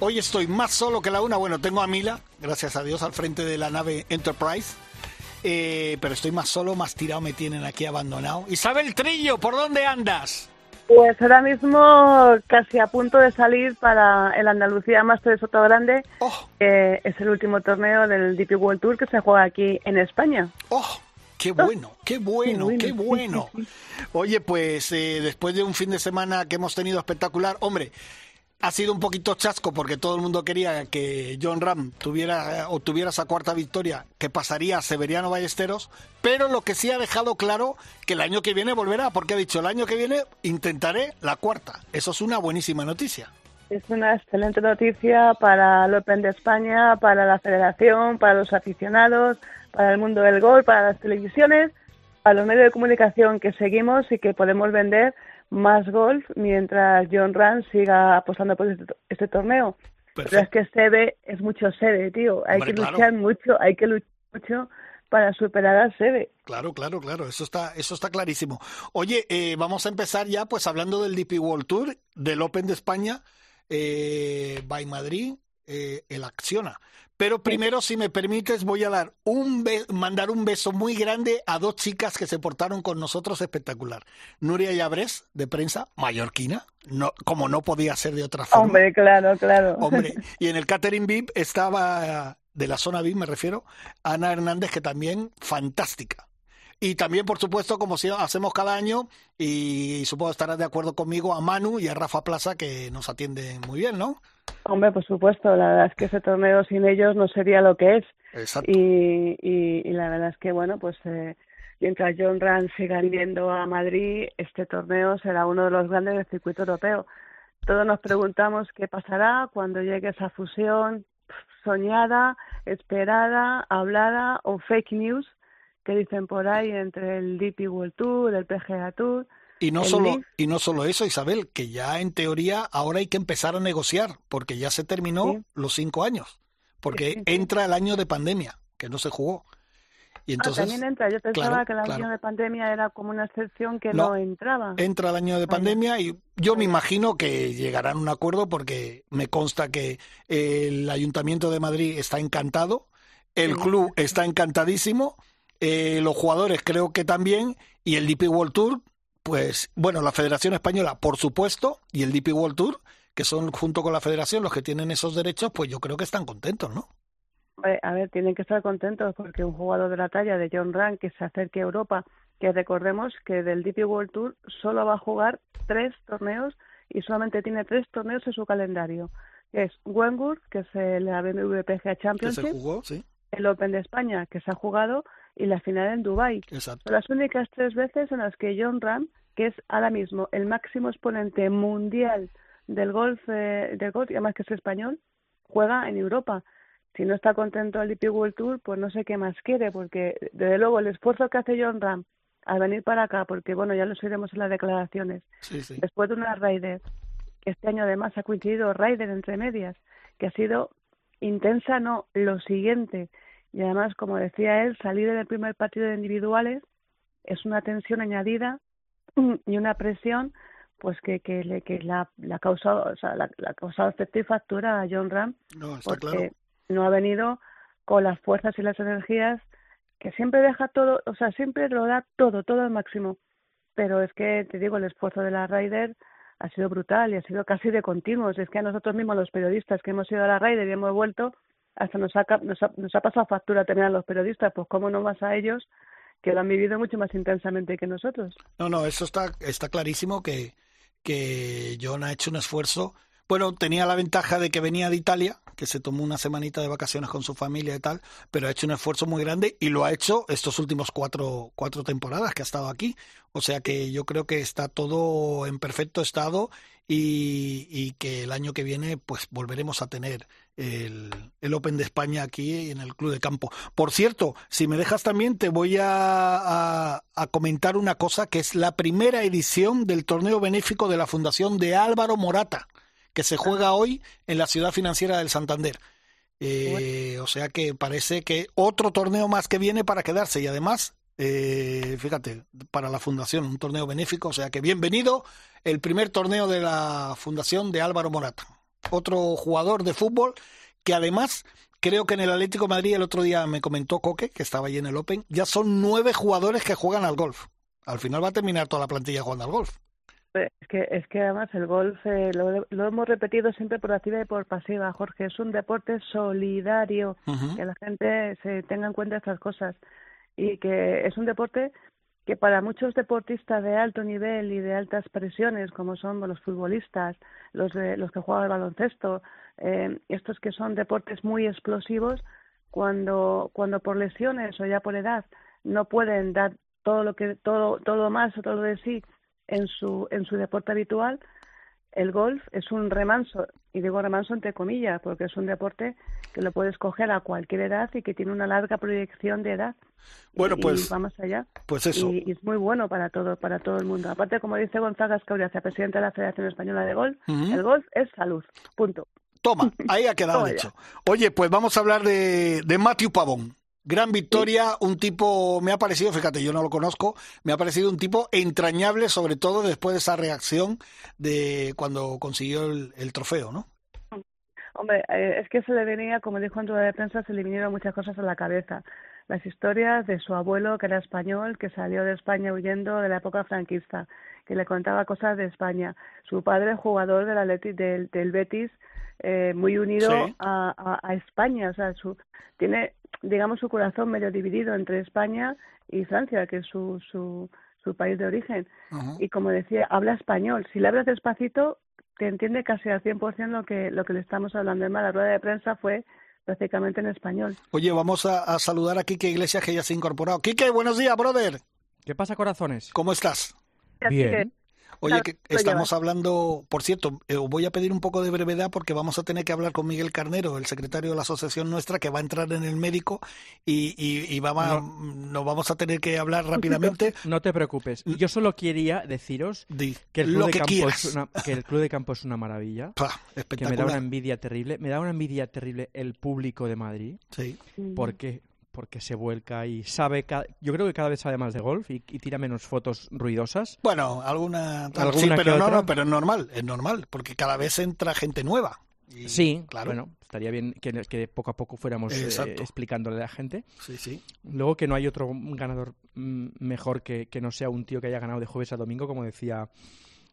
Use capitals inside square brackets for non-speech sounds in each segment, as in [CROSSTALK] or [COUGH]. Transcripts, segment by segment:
Hoy estoy más solo que la una. Bueno, tengo a Mila, gracias a Dios, al frente de la nave Enterprise. Eh, pero estoy más solo, más tirado me tienen aquí abandonado. Isabel Trillo, ¿por dónde andas? Pues ahora mismo casi a punto de salir para el Andalucía Master de Soto Grande. Oh. que es el último torneo del DP World Tour que se juega aquí en España. ¡Oh! ¡Qué bueno! ¡Qué bueno! ¡Qué bueno! [LAUGHS] Oye, pues eh, después de un fin de semana que hemos tenido espectacular, hombre, ha sido un poquito chasco porque todo el mundo quería que John Ram tuviera eh, o tuviera esa cuarta victoria que pasaría a Severiano Ballesteros, pero lo que sí ha dejado claro que el año que viene volverá, porque ha dicho el año que viene intentaré la cuarta. Eso es una buenísima noticia. Es una excelente noticia para el Open de España, para la federación, para los aficionados, para el mundo del golf, para las televisiones, para los medios de comunicación que seguimos y que podemos vender más golf mientras John Rand siga apostando por este, este torneo. Pero es que Sebe es mucho Sebe, tío. Hay Hombre, que claro. luchar mucho, hay que luchar mucho para superar a Sebe. Claro, claro, claro, eso está, eso está clarísimo. Oye, eh, vamos a empezar ya, pues hablando del DP World Tour, del Open de España, eh, by Madrid, eh, el Acciona. Pero primero, si me permites, voy a dar un be- mandar un beso muy grande a dos chicas que se portaron con nosotros espectacular. Nuria Llabrés, de prensa, mallorquina, no, como no podía ser de otra forma. Hombre, claro, claro. Hombre, [LAUGHS] y en el catering VIP estaba, de la zona VIP me refiero, Ana Hernández, que también fantástica. Y también, por supuesto, como si hacemos cada año, y supongo estarás de acuerdo conmigo, a Manu y a Rafa Plaza, que nos atienden muy bien, ¿no? Hombre, por supuesto, la verdad es que ese torneo sin ellos no sería lo que es. Exacto. Y, y, y la verdad es que, bueno, pues eh, mientras John Rand siga yendo a Madrid, este torneo será uno de los grandes del circuito europeo. Todos nos preguntamos qué pasará cuando llegue esa fusión soñada, esperada, hablada o fake news que dicen por ahí entre el DP World Tour, el PGA Tour. Y no solo y no solo eso, Isabel, que ya en teoría ahora hay que empezar a negociar, porque ya se terminó Sí. los cinco años, porque sí, sí. entra el año de pandemia, que no se jugó. Y Ah, entonces también entra. Yo pensaba claro, que el claro. año de pandemia era como una excepción que No. no, entraba. entra el año de pandemia y yo me imagino que llegarán a un acuerdo porque me consta que el Ayuntamiento de Madrid está encantado, el club está encantadísimo, eh, los jugadores creo que también y el DP World Tour, pues bueno, la Federación Española por supuesto y el DP World Tour, que son junto con la Federación los que tienen esos derechos, pues yo creo que están contentos, ¿no? A ver, tienen que estar contentos porque un jugador de la talla de John Rand que se acerque a Europa, que recordemos que del DP World Tour solo va a jugar tres torneos y solamente tiene tres torneos en su calendario, que es Wentworth, que es la BMW PGA Championship, jugó, sí, el Open de España, que se ha jugado, y la final en Dubái. exacto. Son las únicas tres veces en las que John Ram, que es ahora mismo el máximo exponente mundial del golf, eh, del golf y además que es español, juega en Europa. Si no está contento el DP World Tour, pues no sé qué más quiere, porque desde luego el esfuerzo que hace John Ram al venir para acá, porque bueno, ya lo oiremos en las declaraciones, Sí, sí. después de una Ryder, que este año además ha coincidido Ryder entre medias, que ha sido intensa, no, lo siguiente. Y además, como decía él, salir en el primer partido de individuales es una tensión añadida [CLEARS THROAT] y una presión pues que, que, le, que la, la, ha causado, o sea, la, la ha causado efecto y factura a John Ram No, está porque claro. no ha venido con las fuerzas y las energías que siempre deja todo, o sea, siempre lo da todo, todo al máximo. Pero es que, te digo, el esfuerzo de la Ryder ha sido brutal y ha sido casi de continuos. Es que a nosotros mismos, los periodistas que hemos ido a la Ryder y hemos vuelto, hasta nos ha, nos ha, nos ha pasado factura tener a los periodistas, pues cómo no más a ellos, que lo han vivido mucho más intensamente que nosotros. No, no, eso está, está clarísimo que, que John ha hecho un esfuerzo. Bueno, tenía la ventaja de que venía de Italia, que se tomó una semanita de vacaciones con su familia y tal, pero ha hecho un esfuerzo muy grande y lo ha hecho estos últimos cuatro, cuatro temporadas que ha estado aquí. O sea que yo creo que está todo en perfecto estado y, y que el año que viene pues volveremos a tener el, el, Open de España aquí en el Club de Campo. Por cierto, si me dejas también, te voy a, a, comentar una cosa, que es la primera edición del torneo benéfico de la Fundación de Álvaro Morata, que se juega hoy en la ciudad financiera del Santander. Eh, o sea que parece que otro torneo más que viene para quedarse y además, eh, fíjate, para la fundación, un torneo benéfico, o sea que bienvenido el primer torneo de la fundación de Álvaro Morata otro jugador de fútbol que además creo que en el Atlético Madrid el otro día me comentó Coque, que estaba allí en el Open, ya son nueve jugadores que juegan al golf. Al final va a terminar toda la plantilla jugando al golf. Pues, es que, es que además el golf eh, lo, lo, hemos repetido siempre por activa y por pasiva, Jorge. Es un deporte solidario, que la gente se tenga en cuenta estas cosas. Y que es un deporte que para muchos deportistas de alto nivel y de altas presiones, como son los futbolistas, los, de, los que juegan al baloncesto, eh, estos que son deportes muy explosivos, cuando, cuando por lesiones o ya por edad no pueden dar todo lo que todo todo más o todo lo de sí en su en su deporte habitual, el golf es un remanso, y digo remanso entre comillas, porque es un deporte que lo puedes coger a cualquier edad y que tiene una larga proyección de edad. Bueno, pues vamos allá. Pues eso. Y, es muy bueno para todo para todo el mundo. Aparte, como dice Gonzaga Escauriaza, presidente de la Federación Española de Golf, el golf es salud. Punto. Toma, ahí ha quedado [LAUGHS] hecho. Oye, pues vamos a hablar de, de Matthew Pavón. Gran victoria, un tipo, me ha parecido, fíjate, yo no lo conozco, me ha parecido un tipo entrañable, sobre todo después de esa reacción de cuando consiguió el, trofeo, ¿no? Hombre, eh, es que se le venía, como dijo en rueda de prensa, se le vinieron muchas cosas a la cabeza. Las historias de su abuelo, que era español, que salió de España huyendo de la época franquista, que le contaba cosas de España. Su padre, jugador del, del, del Betis, eh, muy unido a, a, a, España. O sea, su, tiene digamos, su corazón medio dividido entre España y Francia, que es su, su, su país de origen. Y como decía, habla español. Si le hablas despacito, te entiende casi al 100% lo que, lo que le estamos hablando. Además, la rueda de prensa fue prácticamente en español. Oye, vamos a, saludar a Quique Iglesias, que ya se ha incorporado. Quique, buenos días, brother. ¿Qué pasa, corazones? ¿Cómo estás? Bien. Oye, que estamos hablando, por cierto, eh, voy a pedir un poco de brevedad porque vamos a tener que hablar con Miguel Carnero, el secretario de la asociación nuestra, que va a entrar en el médico y, y, vamos a, nos vamos a tener que hablar [LAUGHS] rápidamente. No te preocupes. Yo solo quería deciros que, el club de campo es una, que el club de campo es una maravilla. que me da una envidia terrible. Me da una envidia terrible el público de Madrid. Sí. Porque porque se vuelca y sabe, yo creo que cada vez sabe más de golf y, tira menos fotos ruidosas. Bueno, alguna, sí, pero no, no, pero es normal, es normal, porque cada vez entra gente nueva. sí, claro. bueno, estaría bien que, poco a poco fuéramos eh, explicándole a la gente. Sí, sí. Luego que no hay otro ganador mm, mejor que, que no sea un tío que haya ganado de jueves a domingo, como decía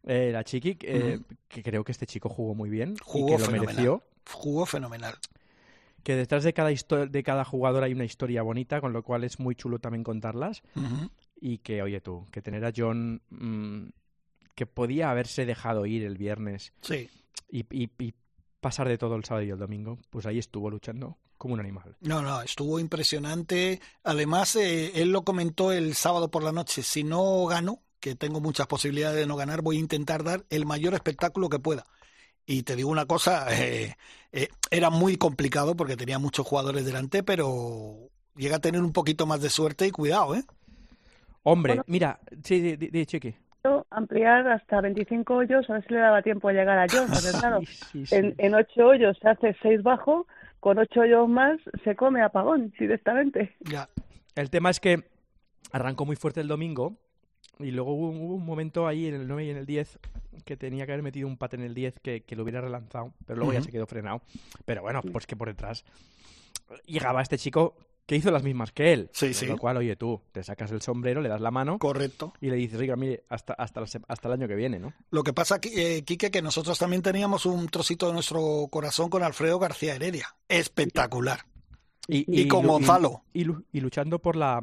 eh, la Chiqui, eh, que creo que este chico jugó muy bien jugó y que lo mereció. Jugó fenomenal que detrás de cada, de cada jugador hay una historia bonita, con lo cual es muy chulo también contarlas. Y que, oye tú, que tener a John, mm, que podía haberse dejado ir el viernes sí. y, y, pasar de todo el sábado y el domingo, pues ahí estuvo luchando como un animal. No, no, estuvo impresionante. Además, eh, él lo comentó el sábado por la noche, si no gano, que tengo muchas posibilidades de no ganar, voy a intentar dar el mayor espectáculo que pueda. Y te digo una cosa, eh, eh, era muy complicado porque tenía muchos jugadores delante, pero llega a tener un poquito más de suerte y cuidado, ¿eh? Hombre, mira, sí, di, di, chiqui. Ampliar hasta 25 hoyos, a ver si le daba tiempo a llegar a John, claro, [LAUGHS] En, en 8 hoyos se hace 6 bajo, con 8 hoyos más se come apagón directamente. Ya. El tema es que arrancó muy fuerte el domingo y luego hubo, un momento ahí en el 9 y en el 10 que tenía que haber metido un pate en el 10 que, que lo hubiera relanzado, pero luego ya se quedó frenado. Pero bueno, pues que por detrás llegaba este chico que hizo las mismas que él. Sí, sí. Lo cual, oye, tú te sacas el sombrero, le das la mano. Correcto. Y le dices, oiga, mire, hasta, hasta, hasta el año que viene, ¿no? Lo que pasa, eh, Quique, que nosotros también teníamos un trocito de nuestro corazón con Alfredo García Heredia. Espectacular. Y, con Gonzalo. Y, luchando por la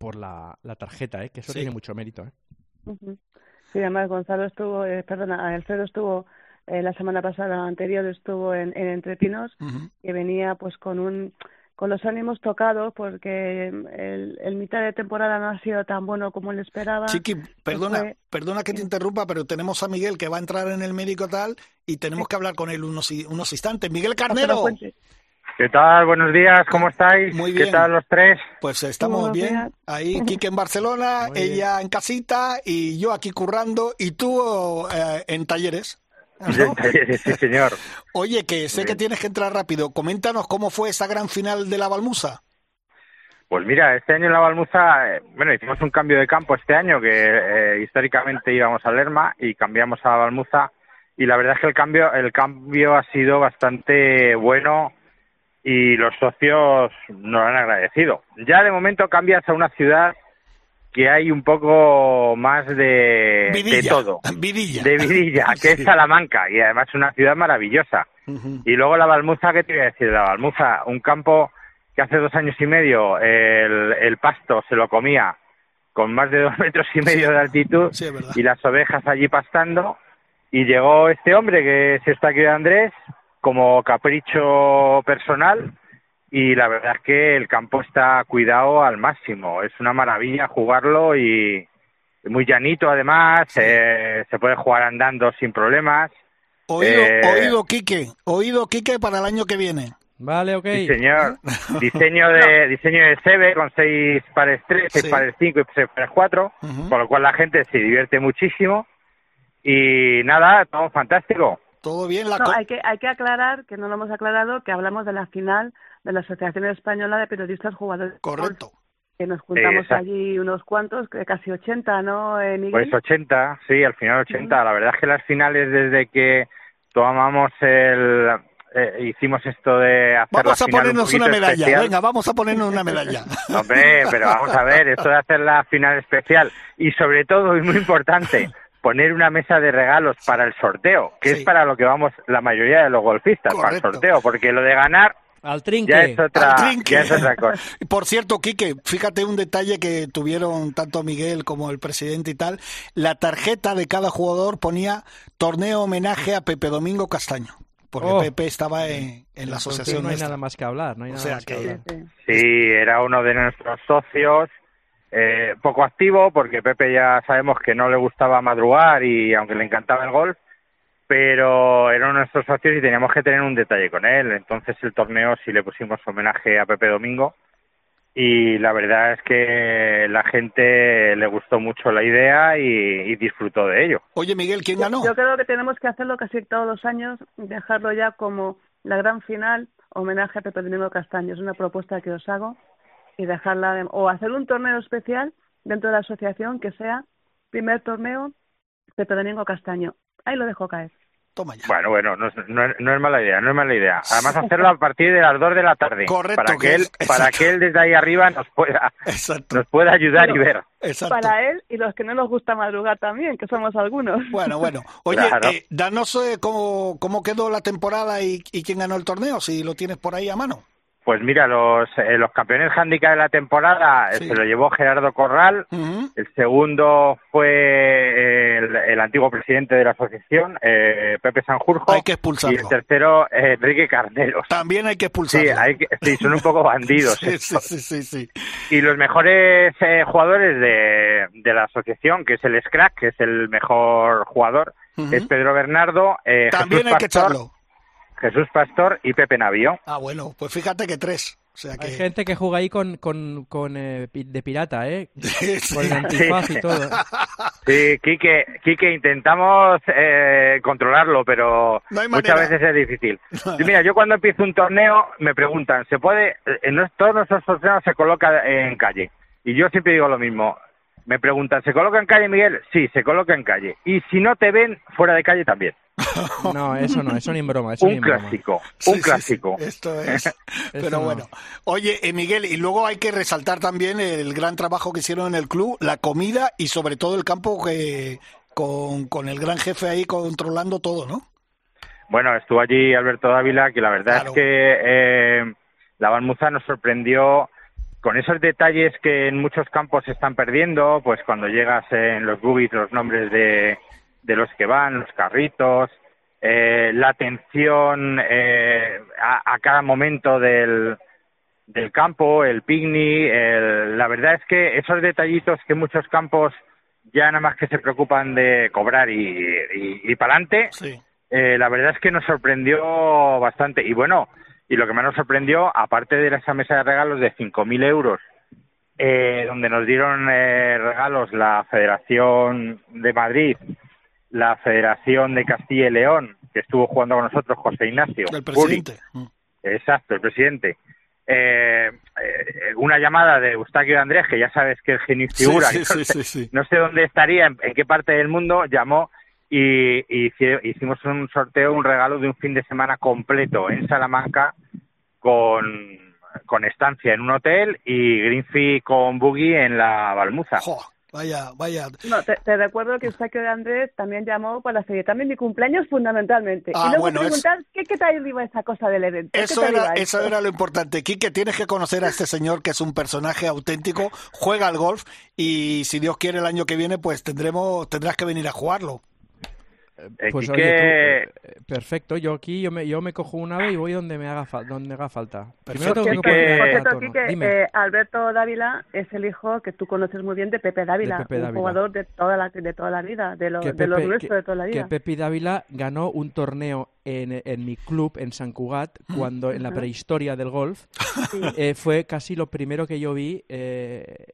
por la, la tarjeta, ¿eh? que eso tiene mucho mérito. ¿eh? Sí, además Gonzalo estuvo, eh, perdona, Alfredo estuvo eh, la semana pasada, anterior estuvo en, en Entrepinos y venía pues con un con los ánimos tocados porque el, el, mitad de temporada no ha sido tan bueno como él esperaba. Chiqui, perdona, perdona que te interrumpa, pero tenemos a Miguel que va a entrar en el médico tal y tenemos que hablar con él unos, unos instantes. Miguel Carnero. ¿Qué tal? Buenos días, ¿cómo estáis? Muy bien. ¿Qué tal los tres? Pues estamos bien. Ahí, Quique en Barcelona, [LAUGHS] ella en casita y yo aquí currando y tú eh, en talleres. [LAUGHS] Sí, señor. Oye, que sé que tienes que entrar rápido. Coméntanos cómo fue esa gran final de la Balmusa. Pues mira, este año en la Balmusa, eh, bueno, hicimos un cambio de campo este año, que eh, históricamente íbamos a Lerma y cambiamos a la Balmuza. Y la verdad es que el cambio, el cambio ha sido bastante bueno y los socios nos lo han agradecido. Ya de momento cambias a una ciudad que hay un poco más de, de todo. [LAUGHS] Vidilla. De Vidilla, que es Salamanca, y además es una ciudad maravillosa. Y luego la Balmuza, ¿qué te voy a decir? La Balmuza, un campo que hace dos años y medio el, el pasto se lo comía con más de dos [LAUGHS] metros y medio de altitud y las ovejas allí pastando. Y llegó este hombre, que es está aquí de Andrés, como capricho personal y la verdad es que el campo está cuidado al máximo. Es una maravilla jugarlo y muy llanito además, eh, se puede jugar andando sin problemas. Oído, eh, oído Quique, oído Quique para el año que viene. Vale, ok. Sí, señor. [LAUGHS] diseño de diseño de SEBE con seis pares 3, seis pares 5 y seis pares 4, con lo cual la gente se divierte muchísimo. Y nada, todo fantástico. Todo bien. La no, hay, que, hay que aclarar, que no lo hemos aclarado, que hablamos de la final de la Asociación Española de Periodistas Jugadores. Correcto. Que nos juntamos allí unos cuantos, casi 80, ¿no, eh, Miguel? Pues 80, sí, al final 80. La verdad es que las finales, desde que tomamos el, eh, hicimos esto de hacer vamos a ponernos una medalla venga vamos a ponernos una medalla [LAUGHS] hombre pero vamos a ver esto de hacer la final especial y sobre todo y muy importante poner una mesa de regalos para el sorteo que es para lo que vamos la mayoría de los golfistas para el sorteo porque lo de ganar al trinque. Ya es otra, Ya es otra cosa. [LAUGHS] Por cierto, Quique, fíjate un detalle que tuvieron tanto Miguel como el presidente y tal. La tarjeta de cada jugador ponía torneo homenaje a Pepe Domingo Castaño. Porque oh. Pepe estaba en, la asociación. no hay nada más que hablar. No hay nada más que, hablar. Sí, era uno de nuestros socios. Eh, poco activo porque Pepe ya sabemos que no le gustaba madrugar y aunque le encantaba el golf, pero eran nuestros socios y teníamos que tener un detalle con él. Entonces el torneo sí le pusimos homenaje a Pepe Domingo y la verdad es que la gente le gustó mucho la idea y, disfrutó de ello. Oye Miguel, ¿quién ganó? Yo creo que tenemos que hacerlo casi todos los años, dejarlo ya como la gran final, homenaje a Pepe Domingo Castaño. Es una propuesta que os hago y dejarla, o hacer un torneo especial dentro de la asociación que sea primer torneo Pepe Domingo Castaño. Ahí lo dejo caer. Bueno, bueno, no, no, es mala idea, no es mala idea. Además hacerlo a partir de las 2 de la tarde. Correcto. Para que, él, para que él desde ahí arriba nos pueda, nos pueda ayudar y ver. Para él y los que no nos gusta madrugar también, que somos algunos. Bueno, bueno. Oye, eh, danos eh, cómo, cómo quedó la temporada y, y quién ganó el torneo, si lo tienes por ahí a mano. Pues mira, los, eh, los campeones handicap de la temporada eh, se lo llevó Gerardo Corral. El segundo fue el, antiguo presidente de la asociación, eh, Pepe Sanjurjo. Hay que expulsarlo. Y el tercero, Enrique Carneros. También hay que expulsarlo. Sí, hay sí son un poco [LAUGHS] bandidos. sí, sí, sí, Y los mejores jugadores de, de la asociación, que es el Scrack, que es el mejor jugador, es Pedro Bernardo. También hay que echarlo. Jesús Pastor y Pepe Navío. Ah, bueno, pues fíjate que tres. O sea que... Hay gente que juega ahí con, con, con eh, de pirata, ¿eh? [LAUGHS] Con el antifaz y todo. [LAUGHS] Sí, Quique, Quique intentamos eh, controlarlo, pero muchas veces es difícil. [LAUGHS] mira, yo cuando empiezo un torneo me preguntan, ¿se puede? En todos nuestros torneos se coloca en calle. Y yo siempre digo lo mismo. Me preguntan, ¿se coloca en calle, Miguel? Sí, se coloca en calle. Y si no te ven, fuera de calle también. [LAUGHS] No, eso no, eso ni en broma. un clásico, un clásico. esto es. [LAUGHS] Pero bueno. Oye, eh, Miguel, y luego hay que resaltar también el gran trabajo que hicieron en el club, la comida y sobre todo el campo que con, con el gran jefe ahí controlando todo, ¿no? Bueno, estuvo allí Alberto Dávila, que la verdad es que eh, la Balmuza nos sorprendió con esos detalles que en muchos campos se están perdiendo, pues cuando llegas en los boogies los nombres de, de los que van, los carritos, eh, la atención eh, a, cada momento del, del campo, el picnic, el, la verdad es que esos detallitos que muchos campos ya nada más que se preocupan de cobrar y, y, y para adelante, Sí. eh, la verdad es que nos sorprendió bastante. Y bueno, y lo que más nos sorprendió, aparte de esa mesa de regalos de 5.000 euros, eh, donde nos dieron eh, regalos la Federación de Madrid, la Federación de Castilla y León, que estuvo jugando con nosotros José Ignacio. El presidente. Exacto, el presidente. Eh, eh, una llamada de Eustaquio de Andrés, que ya sabes que es genio y figura, sí, [LAUGHS] sí, no, sé, sí, sí. no sé dónde estaría, en, en qué parte del mundo, llamó y, y hici- hicimos un sorteo, un regalo de un fin de semana completo en Salamanca con, con estancia en un hotel y Greenfee con Boogie en la Balmuza. Jo, vaya, vaya. No, te, te recuerdo que Eustaquio de Andrés también llamó para celebrar mi cumpleaños fundamentalmente. Ah, y luego bueno, es- preguntar qué, qué tal iba esa cosa del evento. ¿Qué Eso era, eso era lo importante. Quique, tienes que conocer a este señor que es un personaje auténtico, juega al golf y si Dios quiere el año que viene, pues tendremos, tendrás que venir a jugarlo. Pues oye, tú, eh, eh, perfecto. Yo aquí yo me, yo me cojo una ave y voy donde me haga, fa- donde haga falta. Primero Perfecto. tengo que a. Quique, Dime. eh, Alberto Dávila es el hijo que tú conoces muy bien de Pepe Dávila, Pepe un Dávila. jugador de toda la de toda la vida, de, lo, que de los nuestros que- de toda la que vida. Pepe Dávila ganó un torneo en, en mi club en San Cugat cuando en la prehistoria del golf Sí. eh, fue casi lo primero que yo vi eh,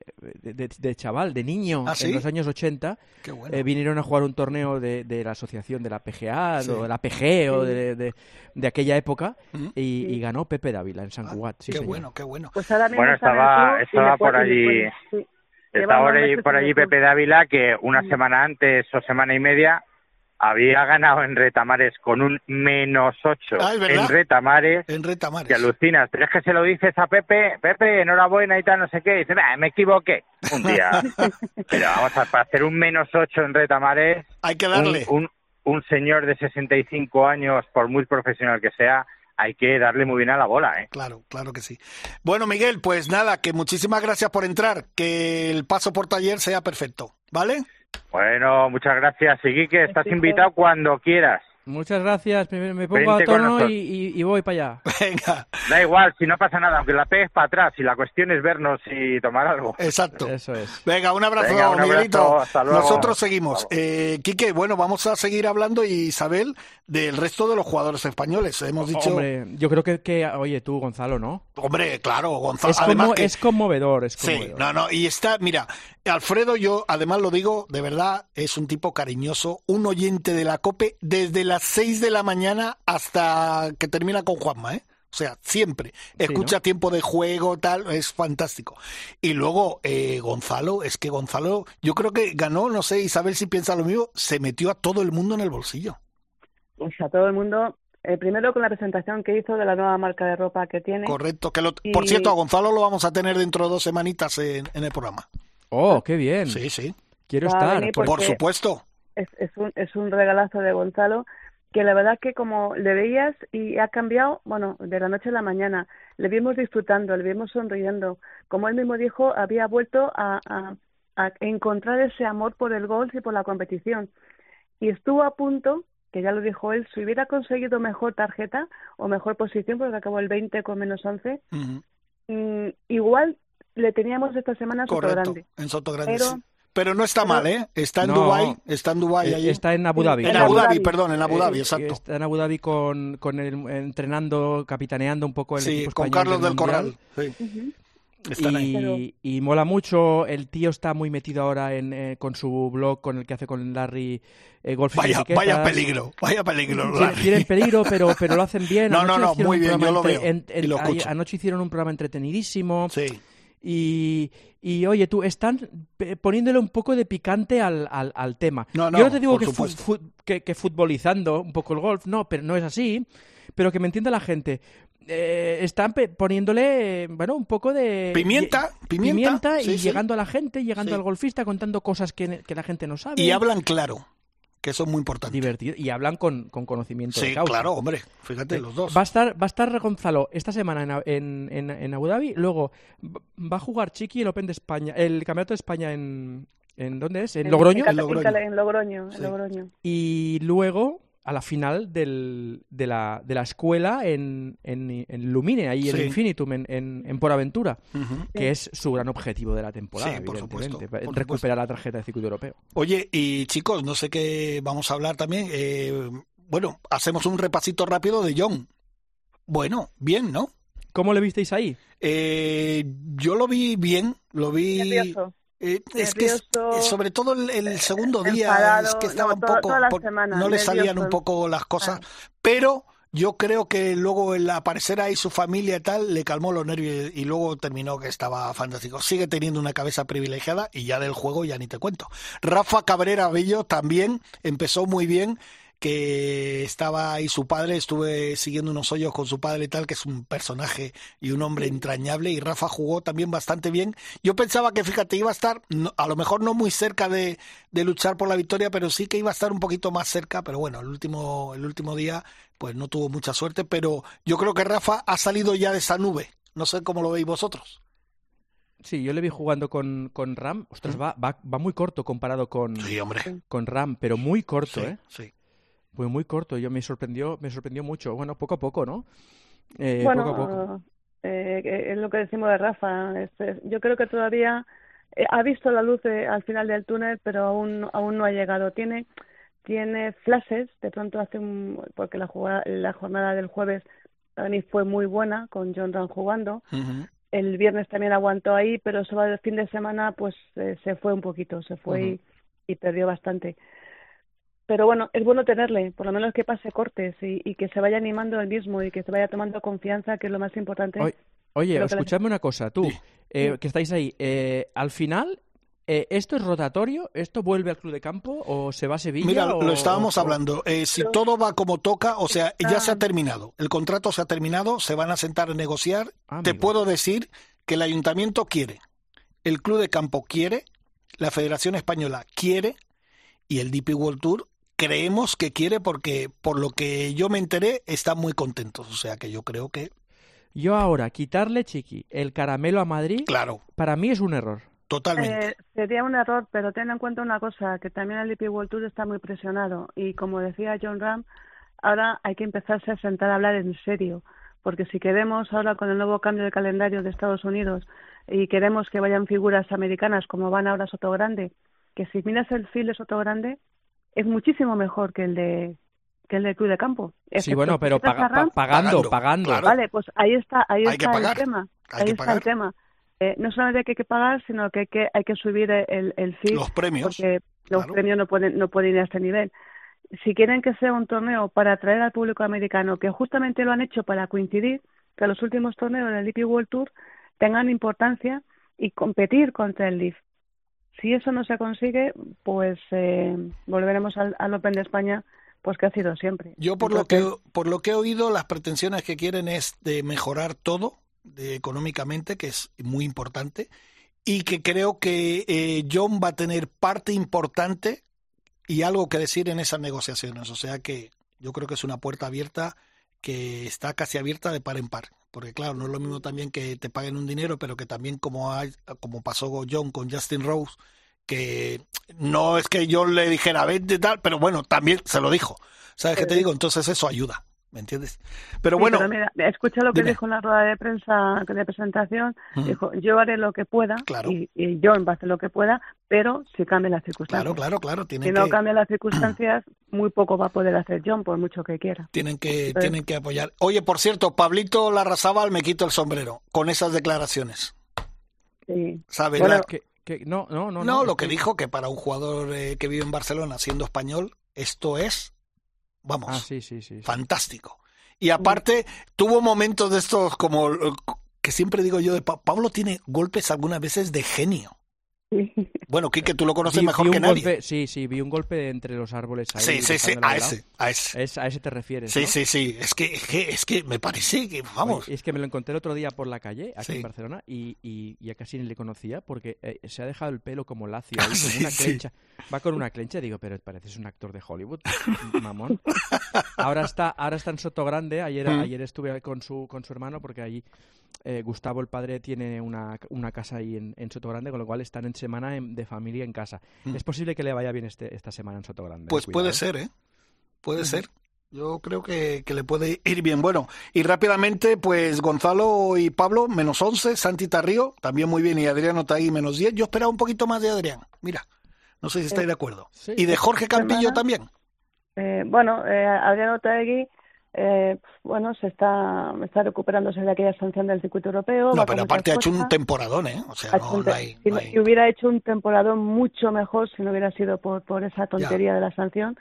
de, de- de chaval, de niño, ¿Ah, sí? en los años 80. Qué bueno. Eh, vinieron a jugar un torneo de, de la asociación de la PGA Sí. o de la PG o de, de- de aquella época Ujú. y, y Sí. ganó Pepe Dávila en San Ah, Cugat. sí, qué señor. bueno, qué bueno. Pues ahora mismo Bueno, estaba- estaba por allí- Está por allí. Pepe Dávila, que una Mm. semana antes o semana y media había ganado en Retamares con un menos 8 Ah, en Retamares. En Retamares. Que alucinas, pero es que se lo dices a Pepe, Pepe, enhorabuena y tal, no sé qué, y dice, "Bah, me equivoqué un día. [LAUGHS] pero vamos a para hacer un menos 8 en Retamares, Hay que un, darle. un, un señor de 65 años, por muy profesional que sea, hay que darle muy bien a la bola, ¿eh? Claro, claro que sí. Bueno, Miguel, pues nada, que muchísimas gracias por entrar, que el paso por taller sea perfecto, ¿vale? Bueno, muchas gracias, y Quique, estás invitado cuando quieras. Muchas gracias. Me, me pongo Vente a tono y, y- y voy para allá. Venga, Da igual, si no pasa nada, aunque la pegues para atrás, y la cuestión es vernos y tomar algo. exacto. Eso es. Venga, un abrazo, Venga, un abrazo, Miguelito. hasta luego. Nosotros seguimos. Eh, Quique, bueno, vamos a seguir hablando, Isabel, del resto de los jugadores españoles. Hemos dicho, hombre, Hombre, yo creo que, que- oye, tú, Gonzalo, ¿no? claro, Gonzalo. Es, además como- que- es conmovedor, es Sí, conmovedor. no, no, y está, mira, Alfredo, yo además lo digo, de verdad, es un tipo cariñoso, un oyente de la COPE desde las 6 de la mañana hasta que termina con Juanma, ¿eh? O sea, siempre. Escucha ¿no? tiempo de juego, tal, es fantástico. Y luego, eh, Gonzalo, es que Gonzalo, yo creo que ganó, no sé, Isabel si piensa lo mismo, se metió a todo el mundo en el bolsillo. O sea, todo el mundo, eh, primero con la presentación que hizo de la nueva marca de ropa que tiene. Correcto. Que lo, Por cierto, a Gonzalo lo vamos a tener dentro de dos semanitas en, en el programa. Oh, qué bien. Sí, sí. Quiero Va estar. pues- Por supuesto. es, es, un, es un regalazo de Gonzalo que la verdad que como le veías y ha cambiado, bueno, de la noche a la mañana, le vimos disfrutando, le vimos sonriendo, como él mismo dijo, había vuelto a, a, a encontrar ese amor por el golf y por la competición. Y estuvo a punto, que ya lo dijo él, si hubiera conseguido mejor tarjeta o mejor posición, porque acabó el 20 con menos 11, Ujú. mm, igual le teníamos esta semana Correcto, grande. en Soto Grande. Pero- sí. Pero no está mal, ¿eh? Está en No. Dubái, está en Dubái Eh, allí. Está en Abu Dhabi. en Abu Dhabi, perdón, en Abu Dhabi, Eh, exacto. Está en Abu Dhabi con, con el, entrenando, capitaneando un poco el Sí, equipo con español Carlos del Mundial. Corral. Sí, Ujú. están ahí. Pero- Y, y mola mucho. El tío está muy metido ahora en, eh, con su blog, con el que hace con Larry eh, Golf y Vaya, Etiquetas. vaya peligro, vaya peligro. Tienen, Larry. tienen peligro, pero, pero lo hacen bien. [LAUGHS] No, no, Anoche no, muy bien, yo lo entre- veo en- en- y lo escucho. anoche hicieron un programa entretenidísimo. Sí, Y, y, oye, tú, están poniéndole un poco de picante al, al, al tema. No, no, Yo no te digo que, fu- que, que futbolizando un poco el golf, no, pero no es así. Pero que me entienda la gente. Eh, están poniéndole, bueno, un poco de... Pimienta, pimienta, y sí, sí. llegando a la gente, llegando Sí. al golfista, contando cosas que, que la gente no sabe. y hablan claro, que eso es muy importante. Divertido. Y hablan con, con conocimiento de Sí, causa. claro, hombre, fíjate, los dos. Va a estar, va a estar Gonzalo esta semana en, en, en, en Abu Dhabi. Luego va a jugar Chiqui el Open de España, el Campeonato de España en, en ¿dónde es? En Logroño. En, Logroño. en Logroño, en Sí. Logroño. Y luego a la final del, de, la, de la escuela en, en, en Lumine, ahí en. Infinitum, en, en, en Por Aventura, que es su gran objetivo de la temporada, Sí, por evidentemente, supuesto, por recuperar la tarjeta de circuito europeo. Oye, y chicos, no sé qué vamos a hablar también. eh, bueno, hacemos un repasito rápido de John. Bueno, bien, ¿no? ¿Cómo le visteis ahí? Eh, yo lo vi bien, lo vi... Nervioso. Eh, es que es- eh, sobre todo el, el segundo día enfadado, es que estaba no, un poco por- no le salían un poco las cosas pero yo creo que luego el aparecer ahí su familia y tal le calmó los nervios y luego terminó que estaba fantástico. Sigue teniendo una cabeza privilegiada y ya del juego ya ni te cuento. Rafa Cabrera Bello también empezó muy bien que estaba ahí su padre, estuve siguiendo unos hoyos con su padre y tal, que es un personaje y un hombre entrañable, y Rafa jugó también bastante bien. Yo pensaba que, fíjate, iba a estar, a lo mejor no muy cerca de, de luchar por la victoria, pero sí que iba a estar un poquito más cerca, pero bueno, el último, el último día, pues no tuvo mucha suerte, pero yo creo que Rafa ha salido ya de esa nube. No sé cómo lo veis vosotros. Sí, yo le vi jugando con, con Ram. Ostras, va, va, va muy corto comparado con, Sí, hombre. con Ram, pero muy corto, Sí, ¿eh? sí. Pues muy corto. Yo me sorprendió, me sorprendió mucho. Bueno, poco a poco, ¿no? Eh, bueno, poco a poco. eh, que es lo que decimos de Rafa. este, yo creo que todavía eh, ha visto la luz eh, al final del túnel, pero aún, aún no ha llegado. Tiene, tiene flashes, de pronto hace un, porque la, jugada, la jornada del jueves para mí fue muy buena con John Ram jugando. El viernes también aguantó ahí, pero sobre el fin de semana pues eh, se fue un poquito, se fue y, y perdió bastante. Pero bueno, es bueno tenerle, por lo menos que pase cortes y, y que se vaya animando él mismo y que se vaya tomando confianza, que es lo más importante. Oye, Oye, una cosa, tú, Sí. eh, Sí. que estáis ahí. eh, al final, eh, ¿esto es rotatorio? ¿Esto vuelve al club de campo? ¿O se va a Sevilla? Mira, o- lo estábamos hablando. Eh, si todo va como toca, o sea, ya se ha terminado. El contrato se ha terminado, se van a sentar a negociar. Ah, Te puedo decir que el ayuntamiento quiere, el club de campo quiere, la Federación Española quiere y el DP World Tour creemos que quiere porque por lo que yo me enteré están muy contentos. O sea que yo creo que, Yo ahora, quitarle, Chiqui, el caramelo a Madrid, claro, para mí es un error. totalmente. Eh, sería un error, pero ten en cuenta una cosa, que también el DP World Tour está muy presionado y como decía John Ram, ahora hay que empezarse a sentar a hablar en serio, porque si queremos ahora con el nuevo cambio de calendario de Estados Unidos y queremos que vayan figuras americanas como van ahora Soto Grande, que si miras el fil de Soto Grande es muchísimo mejor que el de que el del club de campo. Sí, bueno, pero paga- pa- pagando, Pagando, pagando. claro. Vale, pues ahí está, ahí Hay que está pagar, el tema. hay ahí que está pagar. el tema. Eh, no solamente que hay que pagar, sino que hay que, hay que subir el, el fee Los premios. porque los claro. premios no pueden, no pueden ir a este nivel. Si quieren que sea un torneo para atraer al público americano, que justamente lo han hecho para coincidir, que los últimos torneos del DP World Tour tengan importancia y competir contra el LIF. Si eso no se consigue, pues eh, volveremos al, al Open de España, pues que ha sido siempre. Yo por lo que por lo que he oído, las pretensiones que quieren es de mejorar todo de, económicamente, que es muy importante, y que creo que eh, John va a tener parte importante y algo que decir en esas negociaciones. O sea que yo creo que es una puerta abierta que está casi abierta de par en par. Porque claro, no es lo mismo también que te paguen un dinero, pero que también como, hay, como pasó John con Justin Rose, que no es que yo le dijera vente tal, pero bueno, también se lo dijo. ¿Sabes qué te Sí. digo? Entonces eso ayuda, ¿me entiendes? Pero Sí, bueno, pero mira, escucha lo que dime. dijo en la rueda de prensa de presentación. Dijo, yo haré lo que pueda Claro. y, y John va a hacer lo que pueda, pero si cambian las circunstancias. claro, claro, claro, Si tienen no que, cambian las circunstancias, [CLEARS THROAT] muy poco va a poder hacer John, por mucho que quiera. tienen que, tienen que apoyar. Oye, por cierto, Pablito Larrazábal me quito el sombrero con esas declaraciones. Sí. ¿Sabes? Bueno, La- Que- que- no, no, no. no, no, lo que dijo que para un jugador eh, que vive en Barcelona siendo español, esto es, vamos, Ah, sí, sí, sí. fantástico. Y aparte, tuvo momentos de estos como eh, que siempre digo yo de Pa- Pablo tiene golpes algunas veces de genio. Sí. Bueno, Quique, tú lo conoces Vi- mejor vi que nadie. golpe- sí, sí, vi un golpe entre los árboles ahí. sí, sí, sí, a ese, a ese. Es- a ese te refieres, Sí, ¿no? sí, sí. Es que, es que, es que me parece que, vamos. Oye, es que me lo encontré el otro día por la calle, aquí Sí. en Barcelona, y, y ya casi ni le conocía porque eh, se ha dejado el pelo como lacio, [LAUGHS] ahí, Sí, con una sí. clencha. Va con una clencha y digo, pero pareces un actor de Hollywood, [LAUGHS] mamón. Ahora está, ahora está en Soto Grande, ayer, Mm. ayer estuve con su, con su hermano porque allí eh, Gustavo, el padre, tiene una, una casa ahí en, en Soto Grande, con lo cual están en semana en- de familia en casa. Mm. Es posible que le vaya bien este, esta semana en Soto Grande. Pues cuidado, puede ¿eh? ser, ¿eh? puede ser. Yo creo que, que, le puede ir bien. Bueno, y rápidamente, pues Gonzalo y Pablo, menos 11, Santi Tarrío, también muy bien, y Adriano está ahí, menos 10. Yo esperaba un poquito más de Adrián, mira, no sé si estáis de acuerdo. Y de Jorge Campillo también. Eh, bueno, eh, Adriano Taegui eh, bueno, se está, está recuperándose de aquella sanción del circuito europeo. No, pero aparte ha hecho un temporadón, ¿eh? O sea, no, hay, si, hubiera hecho un temporadón mucho mejor si no hubiera sido por, por esa tontería de la sanción.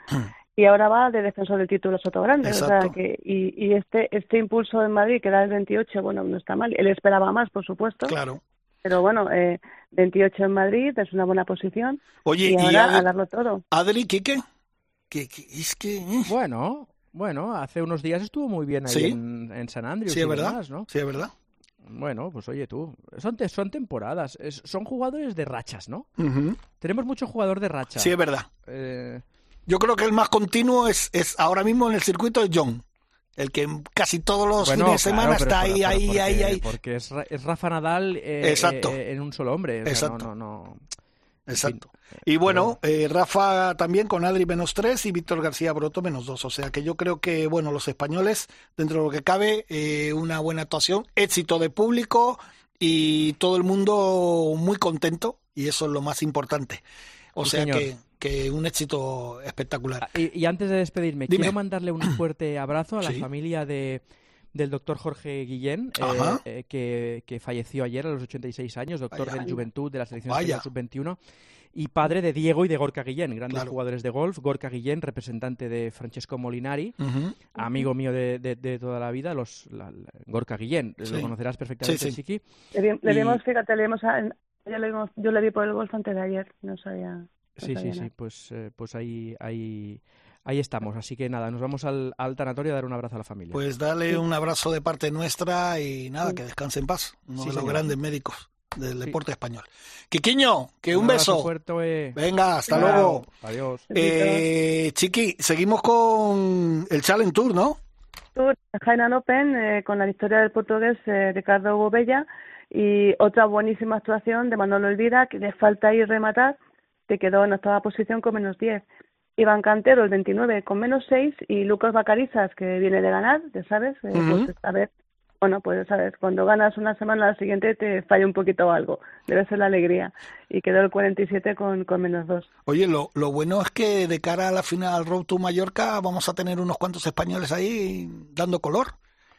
y ahora va de defensor del título Soto Grande. O sea que, y, y este, este impulso en Madrid, que era el 28, bueno, no está mal. Él esperaba más, por supuesto. Claro. Pero bueno, eh, 28 en Madrid es una buena posición. Oye, y, ahora a darlo todo. Adri, ¿qué, qué? es que... Eh. Bueno, bueno, hace unos días estuvo muy bien ahí en, San Andreas. Sí, es verdad. ¿no? Sí, es verdad. Bueno, pues oye tú, son, son temporadas, son jugadores de rachas, ¿no? Tenemos mucho jugador de racha. Sí, es verdad. Eh... Yo creo que el más continuo es, es ahora mismo en el circuito es John. El que casi todos los fines de semana está ahí, ahí, ahí, ahí. Porque es, es Rafa Nadal eh, Exacto. Eh, en un solo hombre. Exacto. No, no, Exacto. Y bueno, eh, Rafa también con Adri menos tres y Víctor García Broto menos dos. O sea que yo creo que, bueno, los españoles, dentro de lo que cabe, eh, una buena actuación, éxito de público y todo el mundo muy contento y eso es lo más importante. O sea que, que, un éxito espectacular. Ah, y, antes de despedirme, quiero mandarle un fuerte abrazo a la familia de del doctor Jorge Guillén, eh, que, que, falleció ayer a los 86 años, doctor de Juventud de la selección sub-21 y padre de Diego y de Gorka Guillén, grandes jugadores de golf. Gorka Guillén, representante de Francesco Molinari, amigo mío de, de, toda la vida, los Gorka Guillén, lo conocerás perfectamente, Chiqui. Le, le vimos, fíjate, le vimos, yo le vi por el golf antes de ayer, no sabía. sí, sí, sí, pues, eh, pues ahí, ahí, ahí estamos. Así que nada, nos vamos al, al, tanatorio a dar un abrazo a la familia. Pues dale un abrazo de parte nuestra y nada, que descanse en paz. Uno de los grandes médicos del deporte español. Quiquiño, que un, beso. Venga, hasta luego. Adiós. Eh, Chiqui, seguimos con el Challenge Tour, ¿no? Tour Hainan Open eh, con la victoria del portugués eh, Ricardo Gobella y otra buenísima actuación de Manolo Elvira, que le falta ir rematar, que quedó en octava posición con menos 10. Iván Cantero, el 29, con menos 6, y Lucas Bacarizas, que viene de ganar, ya sabes, eh, pues esta vez bueno, pues sabes, cuando ganas una semana, la siguiente te falla un poquito algo. Debe ser la alegría. Y quedó el 47 con, con menos dos. Oye, lo, lo bueno es que de cara a la final Road to Mallorca vamos a tener unos cuantos españoles ahí dando color.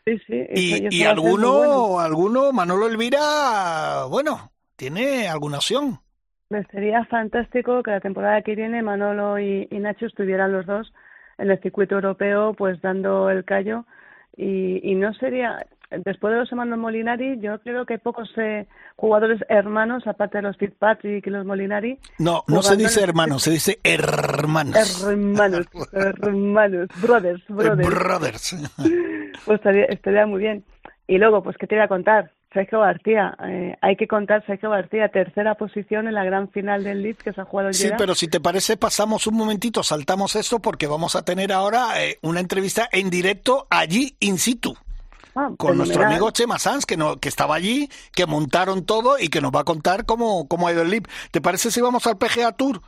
Sí, sí. Y, y alguno, alguno, Manolo Elvira, bueno, tiene alguna opción. Me sería fantástico que la temporada que viene Manolo y, y Nacho estuvieran los dos en el circuito europeo, pues dando el callo. Y, y no sería después de los hermanos Molinari, yo creo que hay pocos eh, jugadores hermanos, aparte de los Fitzpatrick y los Molinari. No, no se dice hermanos, se dice hermanos. Hermanos, hermanos, brothers, brothers. Brothers. Pues estaría, muy bien. Y luego, pues, ¿qué te voy a contar? Sergio García, eh, hay que contar Sergio García, tercera posición en la gran final del Leeds que se ha jugado Sí, pero si te parece, pasamos un momentito, saltamos esto porque vamos a tener ahora eh, una entrevista en directo allí in situ. Ah, con nuestro amigo Chema Sanz, que, no, que estaba allí, que montaron todo y que nos va a contar cómo, cómo ha ido el LIP. ¿Te parece si vamos al PGA Tour?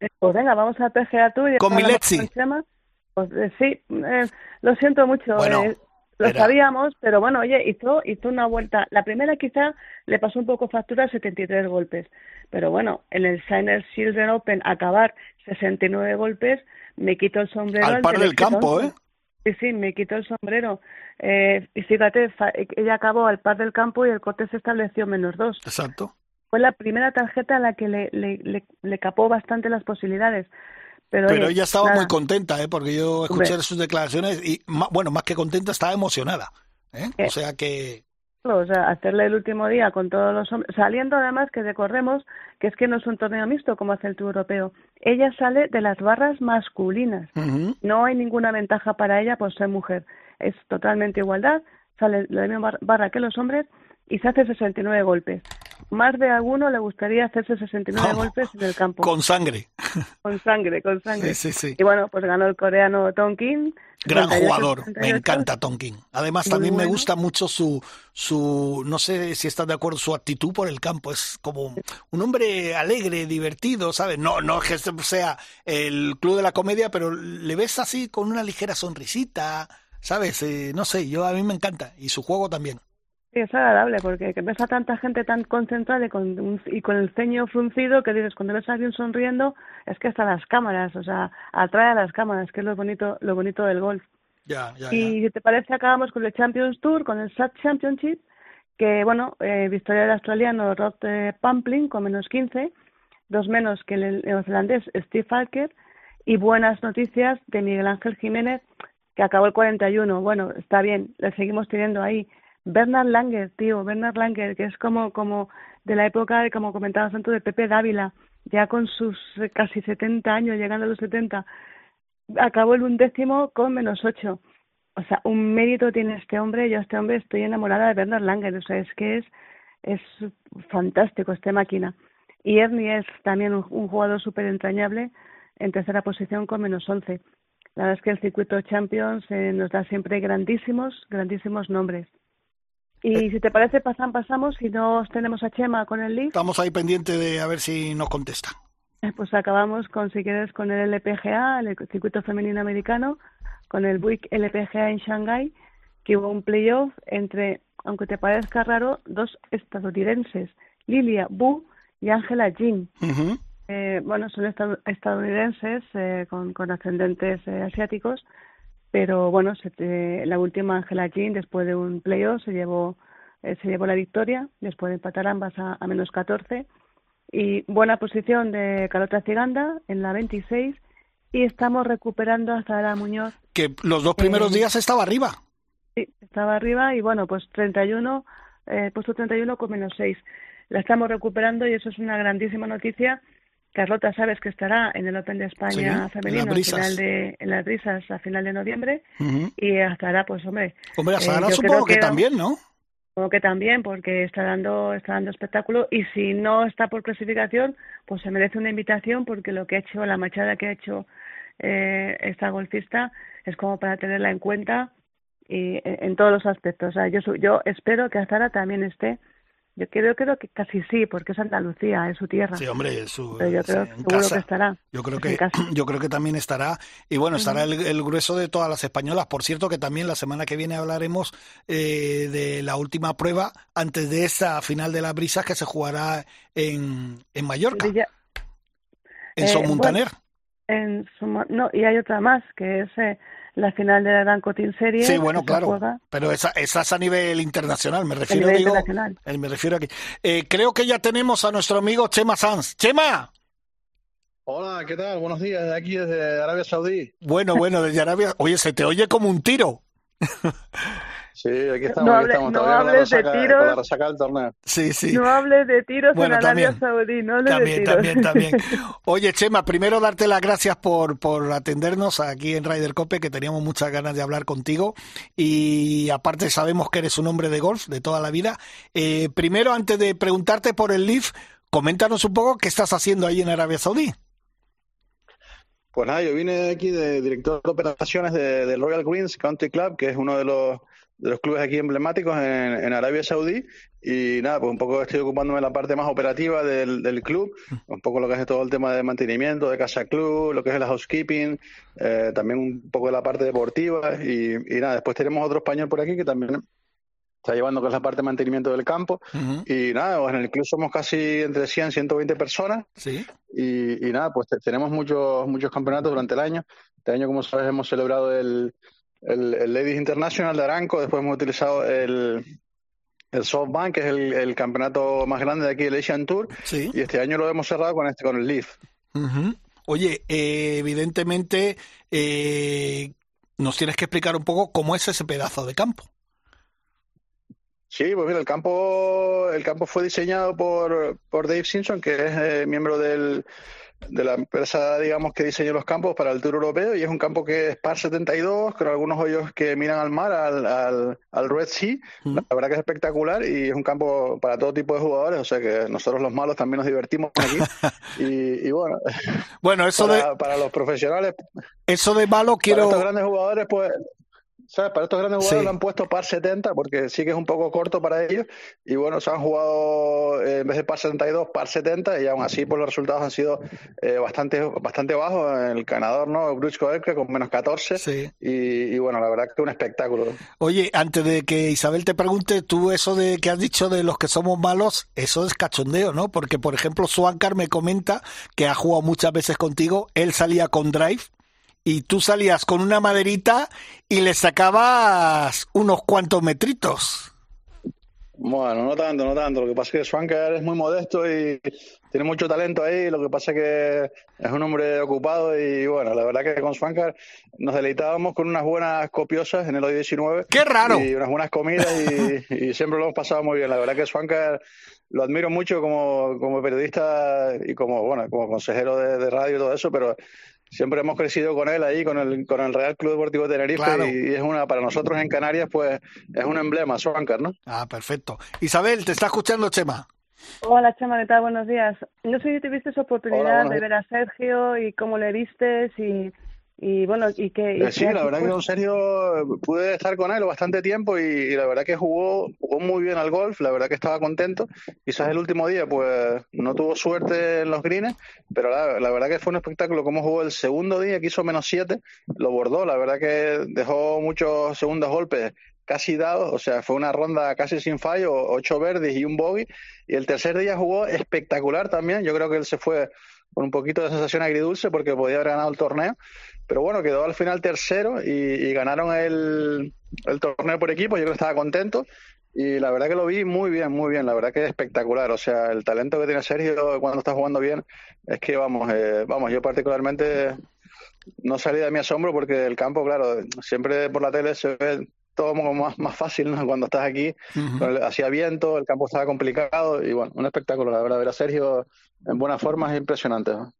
Eh, pues venga, vamos al PGA Tour. Y con Milezzi. Pues, eh, sí, eh, lo siento mucho. Lo sabíamos, pero bueno, oye, hizo, hizo una vuelta. La primera quizá le pasó un poco factura, 73 golpes. Pero bueno, en el Shiner Children Open acabar 69 golpes, me quito el sombrero. Al par del campo, ¿eh? Sí, sí, me quitó el sombrero. Eh, y fíjate, ella acabó al par del campo y el corte se estableció menos dos. Exacto. Fue la primera tarjeta a la que le, le, le, capó bastante las posibilidades. Pero, Pero ella estaba muy contenta, ¿eh? porque yo escuché sus declaraciones y, bueno, más que contenta, estaba emocionada. ¿eh? O eh, sea que o sea, hacerle el último día con todos los hombres, saliendo además que recordemos que es que no es un torneo mixto como hace el Tour Europeo. Ella sale de las barras masculinas. No hay ninguna ventaja para ella por ser mujer. Es totalmente igualdad, sale la misma barra que los hombres y se hace 69 golpes. Más de alguno le gustaría hacerse 69 golpes en el campo. Con sangre. Con sangre, con sangre. Sí, sí, sí. Y bueno, pues ganó el coreano Tonkin. Gran 38, jugador, me 38. encanta Tonkin. Además, Muy también me gusta mucho su, su, no sé si estás de acuerdo, su actitud por el campo. Es como un hombre alegre, divertido, ¿sabes? No, no es que sea el club de la comedia, pero le ves así con una ligera sonrisita, ¿sabes? Eh, no sé, yo a mí me encanta. Y su juego también. Sí, es agradable porque que ves a tanta gente tan concentrada y con, un- y con el ceño fruncido que dices, cuando ves a alguien sonriendo, es que hasta las cámaras, o sea, atrae a las cámaras, que es lo bonito, lo bonito del golf. Ya, ya, Y si te parece, acabamos con el Champions Tour, con el SAT Championship, que bueno, eh, victoria del australiano Rod eh, Pampling con menos 15, dos menos que el neozelandés Steve Falker, y buenas noticias de Miguel Ángel Jiménez, que acabó el 41. Bueno, está bien, le seguimos teniendo ahí. Bernard Langer, tío, Bernard Langer, que es como, como de la época, como comentabas antes, de Pepe Dávila, ya con sus eh, casi 70 años, llegando a los 70, acabó el undécimo con menos 8. O sea, un mérito tiene este hombre. Yo a este hombre estoy enamorada de Bernard Langer. O sea, es que es, es fantástico este máquina. Y Ernie es también un, un jugador súper entrañable en tercera posición con menos 11. La verdad es que el circuito Champions eh, nos da siempre grandísimos, grandísimos nombres. Y si te parece, pasan, pasamos. Si no tenemos a Chema con el Leaf, Estamos ahí pendientes de a ver si nos contesta. eh, pues acabamos con, si quieres, con el LPGA, el circuito femenino americano, con el Buick LPGA en Shanghái, que hubo un playoff entre, aunque te parezca raro, dos estadounidenses, Lilia Bu y Angela Jin. Eh, bueno, son estad- estadounidenses eh, con, con ascendentes eh, asiáticos, pero bueno, se te- la última Angela Jin, después de un playoff, se llevó, eh, se llevó la victoria, después de empatar ambas a, a menos 14. Y buena posición de Carlota Ciganda en la 26 y estamos recuperando hasta la Muñoz. Que los dos primeros Eh, días estaba arriba. Sí, estaba arriba y bueno, pues 31, eh, puesto 31 con menos 6. La estamos recuperando y eso es una grandísima noticia. Carlota, sabes que estará en el Open de España Sí, en femenino brisas. final de, en las brisas a final de noviembre y estará, pues hombre, Hombre, a eh, supongo que que- también, ¿no? supongo que también porque está dando, está dando espectáculo y si no está por clasificación, pues se merece una invitación porque lo que ha hecho, la machada que ha hecho eh, esta golfista es como para tenerla en cuenta y en, en todos los aspectos. O sea, yo, yo espero que Azara también esté. Yo creo, creo que casi sí, porque es Andalucía, es su tierra. Sí, hombre, su, Pero yo sí, creo en casa. que estará. Yo creo en que [CLEARS THROAT] yo creo que también estará y bueno estará el, el grueso de todas las españolas. Por cierto que también la semana que viene hablaremos eh, de la última prueba antes de esa final de las brisas que se jugará en, en Mallorca, en eh, Son Montaner. en Suma- no, y hay otra más, que es eh, la final de la Gran Cotín Series. Sí, bueno, claro, juega pero esa, esa es a nivel internacional. Me a refiero, nivel digo, internacional. eh, me refiero aquí. Eh, creo que ya tenemos a nuestro amigo Chema Sanz. Chema. Hola, ¿qué tal? Buenos días, de aquí desde Arabia Saudí. Bueno, bueno, desde Arabia. Oye, se te oye como un tiro. [LAUGHS] Sí, aquí estamos, No aquí hable- estamos no todavía hables de tiros. con la resaca del torneo. Sí, sí. No hables de tiros Bueno, en Arabia. Saudí, no hables de También, tiros. también, también. [LAUGHS] Oye, Chema, primero darte las gracias por, por atendernos aquí en Ryder Cope, que teníamos muchas ganas de hablar contigo. Y aparte sabemos que eres un hombre de golf de toda la vida. Eh, primero, antes de preguntarte por el Leaf, coméntanos un poco qué estás haciendo ahí en Arabia Saudí. Pues nada, yo vine aquí de director de operaciones de- del Royal Greens Country Club, que es uno de los, de los clubes aquí emblemáticos en, en Arabia Saudí. Y nada, pues un poco estoy ocupándome de la parte más operativa del, del club, un poco lo que es todo el tema de mantenimiento de casa club, lo que es el housekeeping, eh, también un poco de la parte deportiva. Y, y nada, después tenemos otro español por aquí que también está llevando que es la parte de mantenimiento del campo. Y nada, pues en el club somos casi entre 100 120 personas. Sí. Y, y nada, pues te- tenemos muchos muchos campeonatos durante el año. Este año, como sabes, hemos celebrado el, el, el Ladies International de Aranco, después hemos utilizado el, el SoftBank, que es el, el campeonato más grande de aquí, el Asian Tour, Sí. y este año lo hemos cerrado con este con el Leaf. Ujú. Oye, eh, evidentemente eh, nos tienes que explicar un poco cómo es ese pedazo de campo. Sí, pues mira, el campo, el campo fue diseñado por, por Dave Simpson, que es eh, miembro del, de la empresa, digamos, que diseñó los campos para el Tour Europeo y es un campo que es par 72, con algunos hoyos que miran al mar, al, al, al Red Sea. La verdad que es espectacular y es un campo para todo tipo de jugadores, o sea que nosotros los malos también nos divertimos aquí. [LAUGHS] y, y, bueno, bueno eso para, de... para los profesionales... Eso de malo quiero... Para estos grandes jugadores, pues ¿Sabes? Para estos grandes jugadores sí. lo han puesto par 70 porque sí que es un poco corto para ellos. Y bueno, se han jugado eh, en vez de par 72, par 70 y aún así pues los resultados han sido eh, bastante bastante bajos. El ganador, ¿no? Gruchko Elke con menos 14. Sí. Y, y, bueno, la verdad que un espectáculo. Oye, antes de que Isabel te pregunte, tú eso de que has dicho de los que somos malos, eso es cachondeo, ¿no? Porque, por ejemplo, Swankar me comenta que ha jugado muchas veces contigo, él salía con drive y tú salías con una maderita y le sacabas unos cuantos metritos. Bueno, no tanto, no tanto. Lo que pasa es que Swanker es muy modesto y tiene mucho talento ahí. Lo que pasa es que es un hombre ocupado y bueno, la verdad que con Swanker nos deleitábamos con unas buenas copiosas en el hoy 19. ¡Qué raro! Y unas buenas comidas y, y siempre lo hemos pasado muy bien. La verdad que Swanker lo admiro mucho como, como periodista y como, bueno, como consejero de, de radio y todo eso, pero siempre hemos crecido con él ahí, con el, con el Real Club Deportivo de Tenerife Claro. y es una, para nosotros en Canarias, pues es un emblema, Swankar, ¿no? Ah, perfecto. Isabel, ¿te está escuchando Chema? Hola Chema, ¿qué tal? Buenos días. No sé si tuviste esa oportunidad de ver a Sergio y cómo le vistes y, y bueno, y que... y sí, qué la verdad que serio pude estar con él bastante tiempo y, y la verdad que jugó, jugó muy bien al golf, la verdad que estaba contento. Quizás el último día pues no tuvo suerte en los greens, pero la, la verdad que fue un espectáculo cómo jugó el segundo día, que hizo menos siete, lo bordó, la verdad que dejó muchos segundos golpes casi dados, o sea, fue una ronda casi sin fallo, ocho verdes y un bogey, y el tercer día jugó espectacular también, yo creo que él se fue con un poquito de sensación agridulce porque podía haber ganado el torneo, pero bueno, quedó al final tercero y, y ganaron el, el torneo por equipo, yo creo que estaba contento y la verdad que lo vi muy bien, muy bien, la verdad que es espectacular, o sea, el talento que tiene Sergio cuando está jugando bien es que vamos, eh, vamos, yo particularmente no salí de mi asombro porque el campo, claro, siempre por la tele se ve todo como más, más fácil, ¿no? Cuando estás aquí, Ujú. hacía viento, el campo estaba complicado y bueno, un espectáculo, la verdad, ver a Sergio en buena forma es impresionante. ¿no?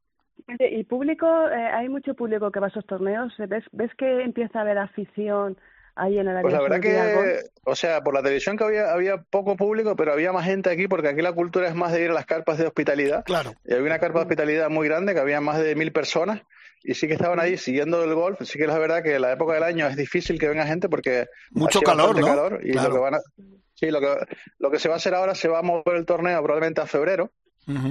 ¿Y público? eh, ¿Hay mucho público que va a esos torneos? ¿Ves, ves que empieza a haber afición ahí en el área Pues la verdad que, o sea, por la televisión que había, había poco público, pero había más gente aquí porque aquí la cultura es más de ir a las carpas de hospitalidad. Claro. Y había una carpa de hospitalidad muy grande que había más de mil personas y sí que estaban ahí siguiendo el golf. Sí que es la verdad que la época del año es difícil que venga gente porque Mucho calor, ¿no? calor y Claro. lo que van a, sí, lo que, lo que se va a hacer ahora se va a mover el torneo probablemente a febrero.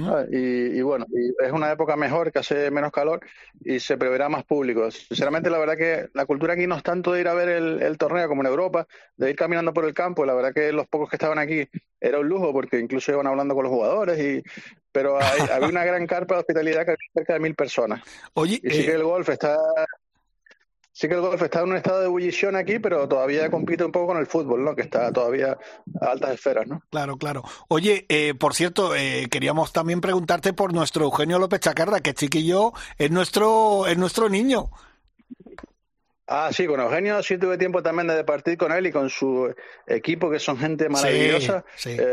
¿Sabes? Y, y bueno, y es una época mejor que hace menos calor y se preverá más público. Sinceramente, la verdad que la cultura aquí no es tanto de ir a ver el, el torneo como en Europa, de ir caminando por el campo. La verdad que los pocos que estaban aquí era un lujo porque incluso iban hablando con los jugadores, y pero hay- había una gran carpa de hospitalidad que había cerca de mil personas. Oye, Y sí eh, que el golf está. Sí que el golf está en un estado de ebullición aquí, pero todavía compite un poco con el fútbol, ¿no? Que está todavía a altas esferas, ¿no? Claro, claro. Oye, eh, por cierto, eh, queríamos también preguntarte por nuestro Eugenio López Chacarra, que chiquillo es nuestro, es nuestro niño. Ah, sí, con Eugenio sí tuve tiempo también de partir con él y con su equipo, que son gente maravillosa. Sí, sí. Eh,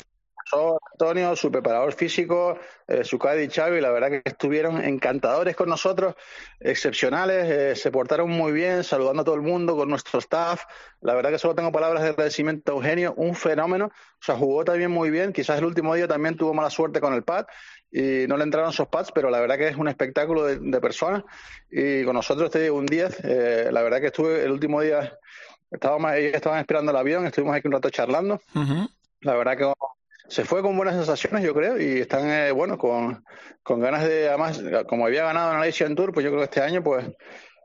son Antonio, su preparador físico, eh, su Cadi y Xavi, la verdad que estuvieron encantadores con nosotros, excepcionales, eh, se portaron muy bien, saludando a todo el mundo, con nuestro staff. La verdad que solo tengo palabras de agradecimiento a Eugenio, un fenómeno. O sea, jugó también muy bien. Quizás el último día también tuvo mala suerte con el pad y no le entraron sus pads, pero la verdad que es un espectáculo de, de personas. Y con nosotros te digo un 10. Eh, la verdad que estuve el último día, estábamos, ellos estaban esperando el avión, estuvimos aquí un rato charlando. La verdad que se fue con buenas sensaciones, yo creo, y están, eh, bueno, con, con ganas de, además, como había ganado en la Asian Tour, pues yo creo que este año, pues,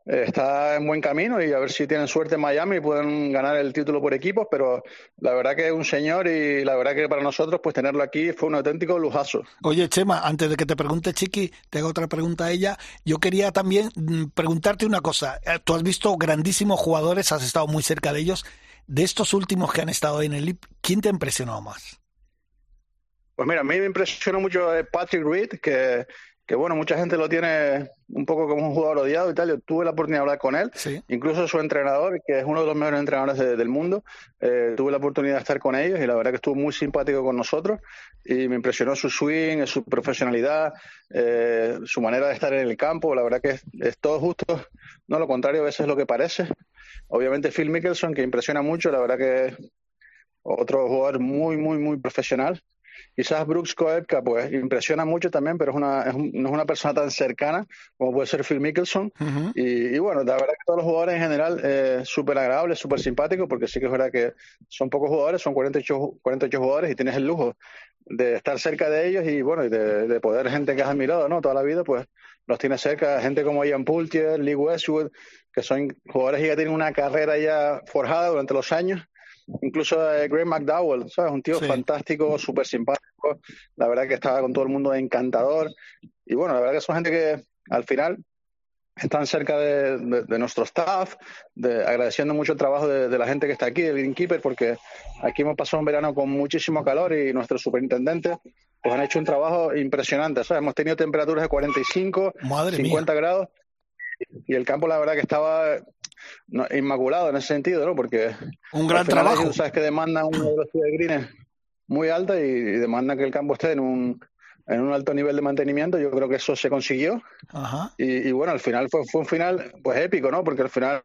eh, está en buen camino y a ver si tienen suerte en Miami y pueden ganar el título por equipos, pero la verdad que es un señor y la verdad que para nosotros, pues, tenerlo aquí fue un auténtico lujazo. Oye, Chema, antes de que te pregunte Chiqui, te hago otra pregunta a ella. Yo quería también mm, preguntarte una cosa. Eh, Tú has visto grandísimos jugadores, has estado muy cerca de ellos. De estos últimos que han estado en el LIP, ¿quién te ha impresionado más? Pues mira, a mí me impresionó mucho eh, Patrick Reed, que, que bueno, mucha gente lo tiene un poco como un jugador odiado y tal. Yo tuve la oportunidad de hablar con él, incluso su entrenador, que es uno de los mejores entrenadores del mundo, eh, tuve la oportunidad de estar con ellos y la verdad que estuvo muy simpático con nosotros y me impresionó su swing, su profesionalidad, eh, su manera de estar en el campo. La verdad que es, todo justo, no lo contrario, a veces es lo que parece. Obviamente Phil Mickelson, que impresiona mucho, la verdad que es otro jugador muy, muy, muy profesional. Quizás Brooks Koepka, pues impresiona mucho también, pero es una, no es una persona tan cercana como puede ser Phil Mickelson. y, bueno, la verdad que todos los jugadores en general eh, súper agradables, súper simpáticos, porque sí que es verdad que son pocos jugadores, son 48, 48 jugadores y tienes el lujo de estar cerca de ellos y bueno, y de, poder gente que has admirado, ¿no? Toda la vida, pues los tienes cerca, gente como Ian Poultier, Lee Westwood, que son jugadores que ya tienen una carrera ya forjada durante los años incluso eh, Greg McDowell, ¿sabes? Un tío fantástico, súper simpático, la verdad que estaba con todo el mundo encantador. Y bueno, la verdad que son gente que al final están cerca de, nuestro staff, de, agradeciendo mucho el trabajo de, la gente que está aquí, el Greenkeeper, porque aquí hemos pasado un verano con muchísimo calor y nuestros superintendentes pues han hecho un trabajo impresionante. ¿sabes? Hemos tenido temperaturas de 45, 50 grados y el campo la verdad que estaba inmaculado en ese sentido, ¿no? Porque un gran trabajo. sabes que demanda una velocidad de greens muy alta y, demanda que el campo esté en un en un alto nivel de mantenimiento, yo creo que eso se consiguió. Y, bueno, al final fue, fue un final pues épico, ¿no? Porque al final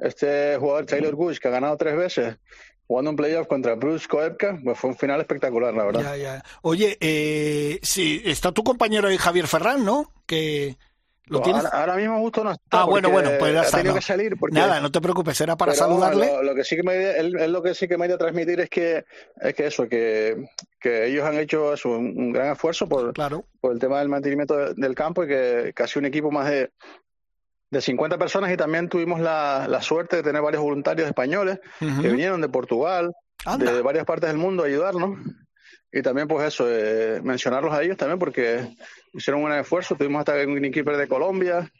este jugador Taylor Gush, que ha ganado tres veces, jugando un playoff contra Bruce Koepka, pues fue un final espectacular, la verdad. Ya, ya. Oye, eh, sí, está tu compañero ahí, Javier Ferran, ¿no? Que, ahora, mismo justo no está. Ah, bueno, bueno, pues ya está. que salir Nada, no te preocupes, era para saludarle. lo, que sí que me, él, lo que sí que me iba a transmitir es que, es que eso, que, que ellos han hecho un, gran esfuerzo por, por el tema del mantenimiento del campo y que casi un equipo más de, de 50 personas y también tuvimos la, la suerte de tener varios voluntarios españoles que vinieron de Portugal, de varias partes del mundo a ayudarnos. Y también, pues eso, eh, mencionarlos a ellos también porque hicieron un esfuerzo. Tuvimos hasta un greenkeeper de Colombia,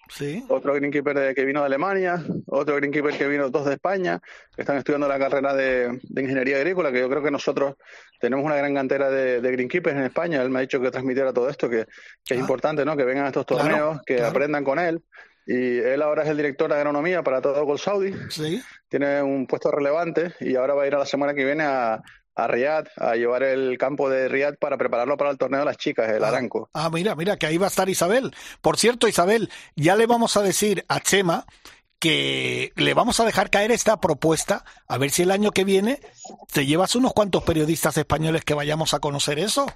otro greenkeeper que vino de Alemania, otro greenkeeper que vino dos de España, que están estudiando la carrera de, ingeniería agrícola, que yo creo que nosotros tenemos una gran cantera de, de greenkeepers en España. Él me ha dicho que transmitiera todo esto, que, es ah. importante, ¿no? Que vengan a estos torneos, que aprendan con él. Y él ahora es el director de agronomía para todo Gol Saudi. Sí. Tiene un puesto relevante y ahora va a ir a la semana que viene a, a Riyadh, a llevar el campo de Riyadh para prepararlo para el torneo de las chicas, el ah, Aranco. Ah, mira, mira, que ahí va a estar Isabel. Por cierto, Isabel, ya le vamos a decir a Chema que le vamos a dejar caer esta propuesta, a ver si el año que viene te llevas unos cuantos periodistas españoles que vayamos a conocer eso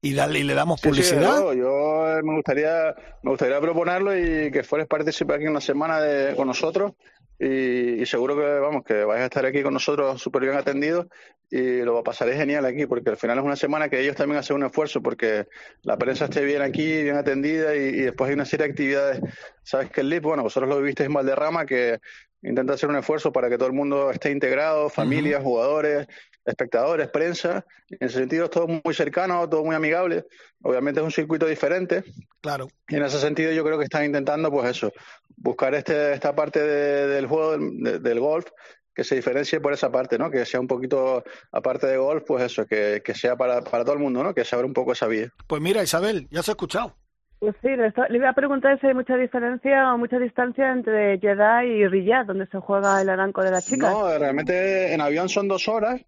y, dale, y le damos publicidad. yo, me gustaría me gustaría proponerlo y que fueres participar aquí una semana de, con nosotros y, seguro que vamos que vais a estar aquí con nosotros súper bien atendidos y lo pasaré genial aquí porque al final es una semana que ellos también hacen un esfuerzo porque la prensa esté bien aquí, bien atendida y, después hay una serie de actividades. Sabes que el LIP, bueno, vosotros lo vivisteis en Valderrama que intenta hacer un esfuerzo para que todo el mundo esté integrado, familias, jugadores, espectadores, prensa. En ese sentido es todo muy cercano, todo muy amigable. Obviamente es un circuito diferente. Claro. Y en ese sentido yo creo que están intentando, pues eso, buscar este, esta parte del juego del, golf que se diferencie por esa parte, ¿no? Que sea un poquito, aparte de golf, pues eso, que, sea para, para todo el mundo, ¿no? Que se abra un poco esa vía. Pues mira, Isabel, ya se ha escuchado. Pues sí, le, le, iba a preguntar si hay mucha diferencia o mucha distancia entre Jeddah y Riyadh, donde se juega el aranco de las chicas. No, realmente en avión son dos horas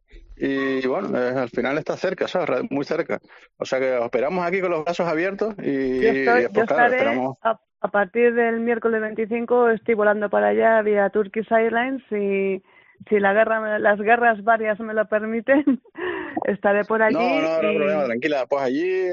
y bueno, eh, al final está cerca, ¿sabes? Muy cerca. O sea que esperamos aquí con los brazos abiertos y, esperamos... a, partir del miércoles 25 estoy volando para allá vía Turkish Airlines y si la guerra, las guerras varias me lo permiten, [LAUGHS] estaré por allí. No, no, no, problema, tranquila. Pues allí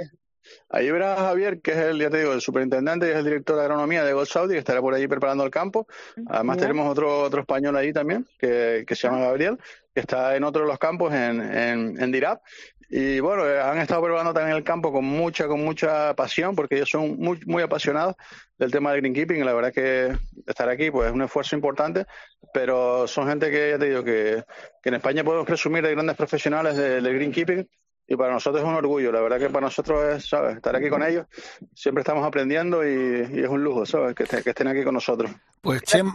Ahí verás a Javier, que es el, ya te digo, el superintendente y es el director de agronomía de Gold Saudi, que estará por allí preparando el campo. Además tenemos otro, otro español ahí también, que, que se llama Gabriel, que está en otro de los campos en, en, en Dirab. Y bueno, eh, han estado preparando también el campo con mucha, con mucha pasión, porque ellos son muy, muy apasionados del tema del greenkeeping. Y la verdad que estar aquí pues es un esfuerzo importante, pero son gente que, ya te digo, que, que en España podemos presumir de grandes profesionales del greenkeeping y para nosotros es un orgullo. La verdad que para nosotros es, ¿sabes? Estar aquí con ellos, siempre estamos aprendiendo y, es un lujo, ¿sabes? Que, que, estén aquí con nosotros. Pues, Chem,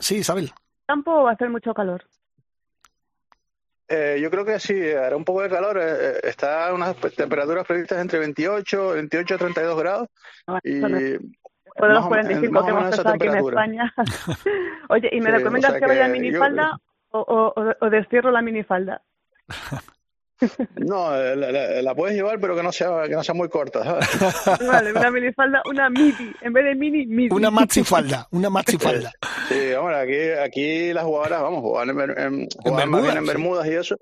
sí, Isabel. ¿Campo va a hacer mucho calor? Eh, yo creo que sí, hará un poco de calor. Eh, eh, está unas temperaturas previstas entre 28, 28 y 32 grados. Ah, y de los 45 que hemos estado aquí en España. [LAUGHS] Oye, ¿y me recomiendas que, vaya a minifalda o, o, o destierro la minifalda? [LAUGHS] No, la, puedes llevar, pero que no sea que no sea muy corta. [LAUGHS] Vale, una minifalda, una midi, en vez de mini, midi. Una maxifalda, una maxifalda. [LAUGHS] Sí, hombre, aquí, aquí las jugadoras, vamos, jugaban en, en, Bermudas, en Bermudas y eso.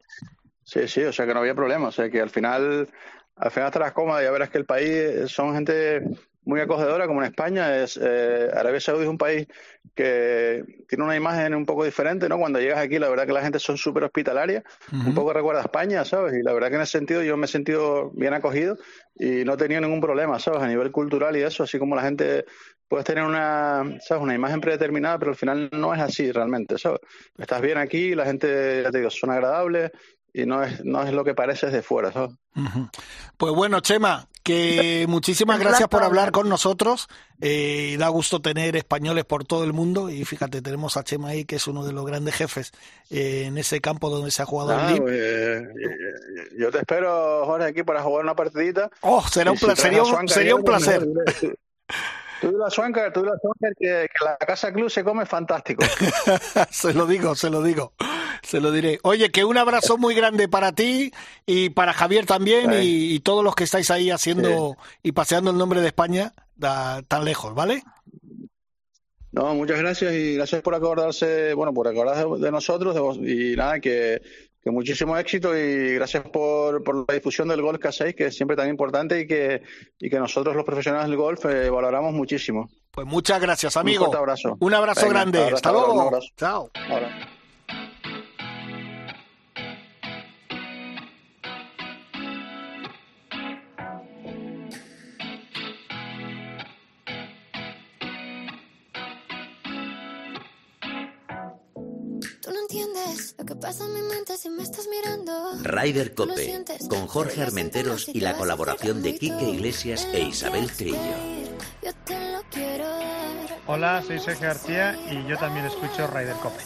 Sí, sí, o sea que no había problema. O sea que al final, al final estarás cómoda. Ya verás que el país son gente muy acogedora como en España. Es, eh, Arabia Saudí es un país que tiene una imagen un poco diferente, ¿no? Cuando llegas aquí, la verdad que la gente son súper hospitalarias, un poco recuerda a España, ¿sabes? Y la verdad que en ese sentido yo me he sentido bien acogido y no he tenido ningún problema, ¿sabes? A nivel cultural y eso, así como la gente puede tener una, ¿sabes? Una imagen predeterminada, pero al final no es así realmente, ¿sabes? Estás bien aquí, la gente, ya te digo, son agradables, y no es, no es lo que parece desde fuera. Pues bueno, Chema, que [LAUGHS] muchísimas gracias por hablar con nosotros. Eh, da gusto tener españoles por todo el mundo y fíjate, tenemos a Chema ahí, que es uno de los grandes jefes eh, en ese campo donde se ha jugado el LIB. Pues, eh, yo te espero, Jorge, aquí para jugar una partidita. Oh, será un, placer, sería un, sería un placer. Tú de la Swanker, tú de la Swanker, que, que, la Casa Club se come fantástico. [LAUGHS] se lo digo, se lo digo, se lo diré. Oye, que un abrazo muy grande para ti y para Javier también y, todos los que estáis ahí haciendo y paseando el nombre de España tan lejos, ¿vale? No, muchas gracias y gracias por acordarse, bueno, por acordarse de, nosotros y nada, que que muchísimo éxito y gracias por, por la difusión del golf que hacéis, que es siempre tan importante y que, y que nosotros los profesionales del golf eh, valoramos muchísimo. Pues muchas gracias, amigo. Un abrazo. Un abrazo grande. Hasta, luego. Chao. lo que pasa en mi mente si me estás mirando. Ryder Cope, con Jorge Armenteros y la colaboración de Quique Iglesias e Isabel Trillo. Hola, soy Sergio García y yo también escucho Ryder Cope.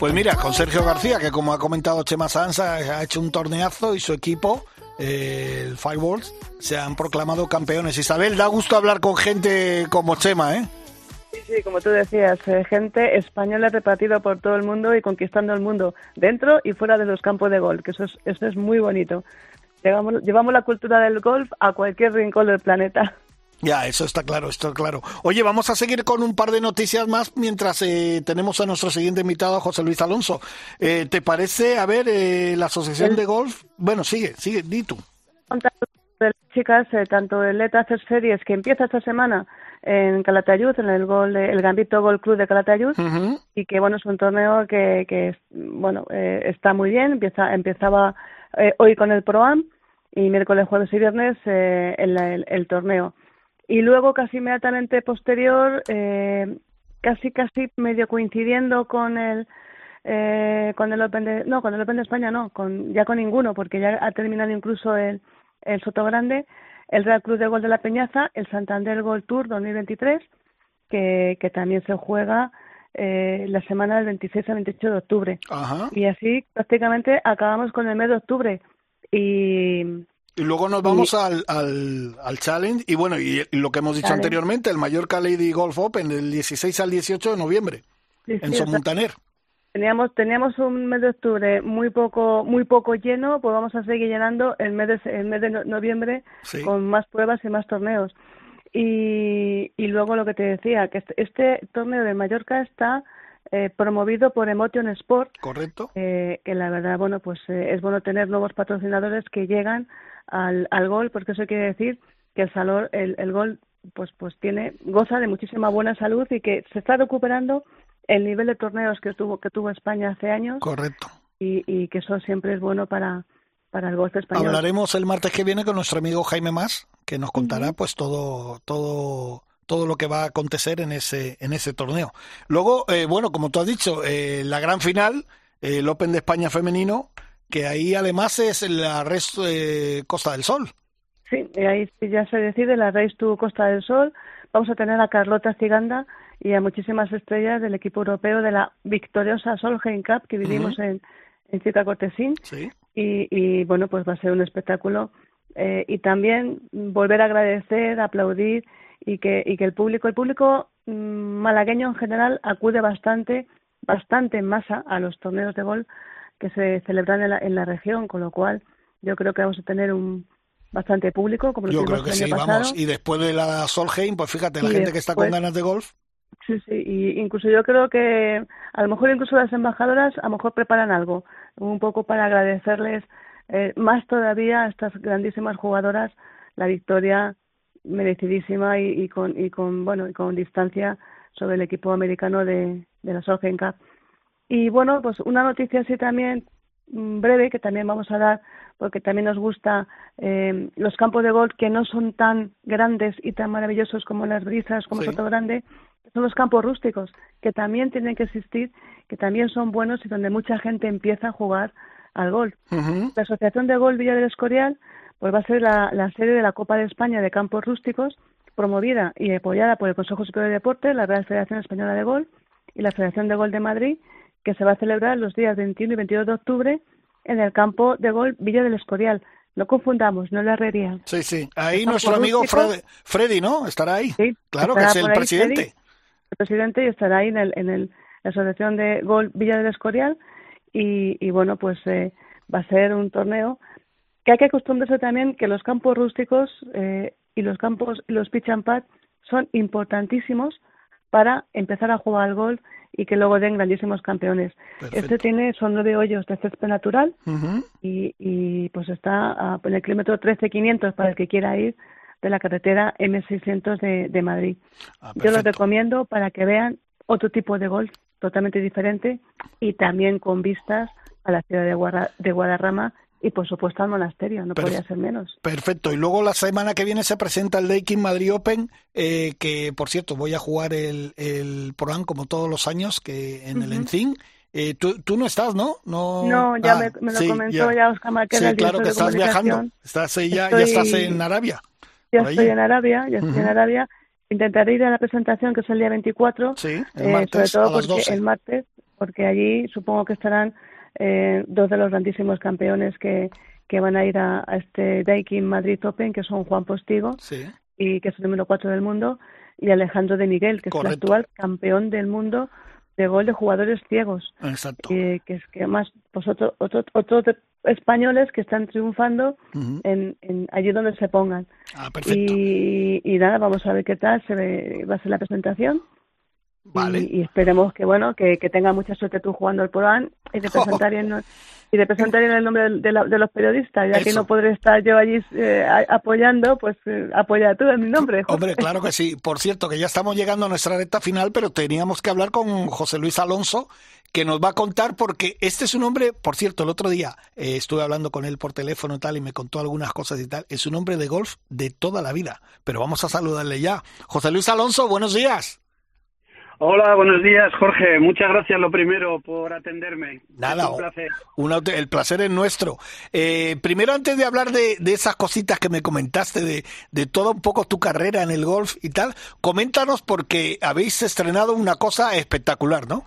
Pues mira, con Sergio García, que como ha comentado Chema Sansa, ha hecho un torneazo y su equipo, eh, el Fireballs, se han proclamado campeones. Isabel, da gusto hablar con gente como Chema, ¿eh? Sí, como tú decías, eh, gente española repartida por todo el mundo y conquistando el mundo dentro y fuera de los campos de golf, que eso es, eso es muy bonito. Llevamos, llevamos la cultura del golf a cualquier rincón del planeta. Ya, eso está claro, esto es claro. Oye, vamos a seguir con un par de noticias más mientras eh, tenemos a nuestro siguiente invitado, José Luis Alonso. Eh, ¿Te parece, a ver, la Asociación de Golf? Bueno, sigue, sigue, di tú. Chicas, tanto el ETA Hacer Series, que empieza esta semana, en Calatayud, en el gol el Gambito Gol Club de Calatayud, y que bueno es un torneo que, que bueno eh, está muy bien, empieza empezaba eh, hoy con el Proam y miércoles, jueves y viernes eh, el, el, torneo. Y luego casi inmediatamente posterior, casi casi medio coincidiendo con el con el Open de, no, con el Open de España no, con ya con ninguno, porque ya ha terminado incluso el, el Soto Grande, el Real Club de Gol de la Peñaza, el Santander Gol Tour 2023, que, que también se juega eh, la semana del 26 al 28 de octubre. Y así prácticamente acabamos con el mes de octubre. Y, y luego nos vamos al, al, al, Challenge y bueno, y, lo que hemos dicho anteriormente, el Mallorca Lady Golf Open del 16 al 18 de noviembre en Somontaner. Teníamos, teníamos un mes de octubre muy poco, muy poco lleno, pues vamos a seguir llenando el mes de, el mes de noviembre con más pruebas y más torneos. Y, y luego lo que te decía, que este, este torneo de Mallorca está eh, promovido por Emotion Sport. Correcto. Eh, que la verdad, bueno, pues eh, es bueno tener nuevos patrocinadores que llegan al, al gol, porque eso quiere decir que el, salor, el, el gol pues pues tiene goza de muchísima buena salud y que se está recuperando el nivel de torneos que tuvo que tuvo España hace años. Correcto. Y, y que eso siempre es bueno para, para el golf español. Hablaremos el martes que viene con nuestro amigo Jaime Más, que nos contará pues todo todo todo lo que va a acontecer en ese en ese torneo. Luego, eh, bueno, como tú has dicho, eh, la gran final, el Open de España femenino, que ahí además es la Race eh, Costa del Sol. Sí, ahí ya se decide la Race to Costa del Sol. Vamos a tener a Carlota Ciganda y a muchísimas estrellas del equipo europeo de la victoriosa Solheim Cup que vivimos en, en Ciudad Cortesín. Y, y, bueno, pues va a ser un espectáculo. Eh, y también volver a agradecer, aplaudir y que, y que el público, el público mm, malagueño en general acude bastante, bastante en masa a los torneos de golf que se celebran en la, en la región, con lo cual yo creo que vamos a tener un bastante público, como lo Yo creo que sí, vamos. Y después de la Solheim, pues fíjate, la gente que está con ganas de golf. Sí, sí, y incluso yo creo que a lo mejor incluso las embajadoras a lo mejor preparan algo, un poco para agradecerles eh, más todavía a estas grandísimas jugadoras la victoria merecidísima y, con y con bueno y con distancia sobre el equipo americano de, de la Solheim Cup. Y bueno, pues una noticia así también mm, breve que también vamos a dar porque también nos gusta eh, los campos de golf que no son tan grandes y tan maravillosos como las brisas, como Soto Grande, son los campos rústicos, que también tienen que existir, que también son buenos y donde mucha gente empieza a jugar al golf. La Asociación de Golf Villa del Escorial pues va a ser la, la serie de la Copa de España de Campos Rústicos, promovida y apoyada por el Consejo Superior de Deporte, la Real Federación Española de Golf y la Federación de Golf de Madrid, que se va a celebrar los días 21 y 22 de octubre en el campo de golf Villa del Escorial. No confundamos, no la herrería. Sí, sí. Ahí nuestro amigo Freddy, ¿no? Estará ahí. Sí, claro que es el presidente. el presidente y estará ahí en, el, en el, la Asociación de Golf Villa del Escorial. Y, y bueno, pues eh, va a ser un torneo que hay que acostumbrarse también que los campos rústicos eh, y los campos, los pitch and pad son importantísimos para empezar a jugar al golf y que luego den grandísimos campeones. Este tiene, son nueve hoyos de césped natural y, y, pues está en el kilómetro 13500 para el que quiera ir de la carretera M600 de, de Madrid. Ah, Yo lo recomiendo para que vean otro tipo de golf totalmente diferente y también con vistas a la ciudad de, de Guadarrama y por supuesto al monasterio, no podría ser menos. Perfecto. Y luego la semana que viene se presenta el King Madrid Open, eh, que por cierto voy a jugar el, el como todos los años que en el Encin. Eh, tú, tú, no estás, ¿no? No, no ya ah, me, lo comentó ya, Oscar Marquez. Sí, claro que estás viajando. Estás ya, ya estás en Arabia. Ya estoy en Arabia, ya estoy en Arabia. Intentaré ir a la presentación que es el día 24. Sí, el martes, eh, sobre todo porque el martes, porque allí supongo que estarán eh, dos de los grandísimos campeones que, que van a ir a, este Daikin Madrid Open, que son Juan Postigo, y que es el número cuatro del mundo, y Alejandro de Miguel, que es el actual campeón del mundo de gol de jugadores ciegos. Exacto. Que, que es que además pues otros españoles que están triunfando en, en, allí donde se pongan. Ah, y, y, nada, vamos a ver qué tal se ve, va a ser la presentación. Y, esperemos que bueno que, que tenga mucha suerte tú jugando el programa y de [LAUGHS] presentar en, y de presentar en el nombre de, de, los periodistas ya que no podré estar yo allí eh, apoyando pues eh, apoya tú en mi nombre hombre claro que sí. Por cierto que ya estamos llegando a nuestra recta final pero teníamos que hablar con José Luis Alonso que nos va a contar porque este es un hombre por cierto el otro día eh, estuve hablando con él por teléfono y tal y me contó algunas cosas y tal es un hombre de golf de toda la vida pero vamos a saludarle ya José Luis Alonso buenos días Hola, buenos días, Jorge. Muchas gracias, lo primero, por atenderme. Nada, un placer. el placer es nuestro. Eh, primero, antes de hablar de, esas cositas que me comentaste, de, de toda un poco tu carrera en el golf y tal, coméntanos porque habéis estrenado una cosa espectacular, ¿no?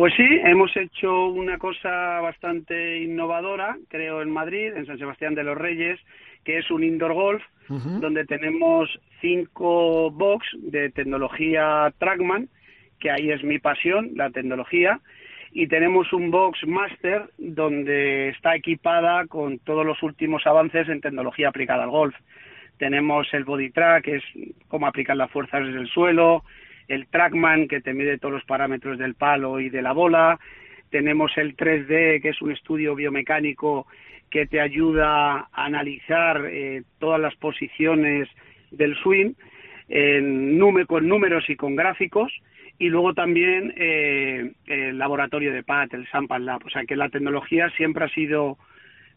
Pues sí, hemos hecho una cosa bastante innovadora, creo, en Madrid, en San Sebastián de los Reyes, que es un indoor golf, donde tenemos cinco box de tecnología Trackman, que ahí es mi pasión, la tecnología, y tenemos un box master donde está equipada con todos los últimos avances en tecnología aplicada al golf. Tenemos el body track, que es cómo aplicar las fuerzas desde el suelo, el trackman, que te mide todos los parámetros del palo y de la bola, tenemos el 3D, que es un estudio biomecánico que te ayuda a analizar eh, todas las posiciones del swing en con números y con gráficos y luego también eh, el laboratorio de PAT, el Sample Lab. O sea que la tecnología siempre ha sido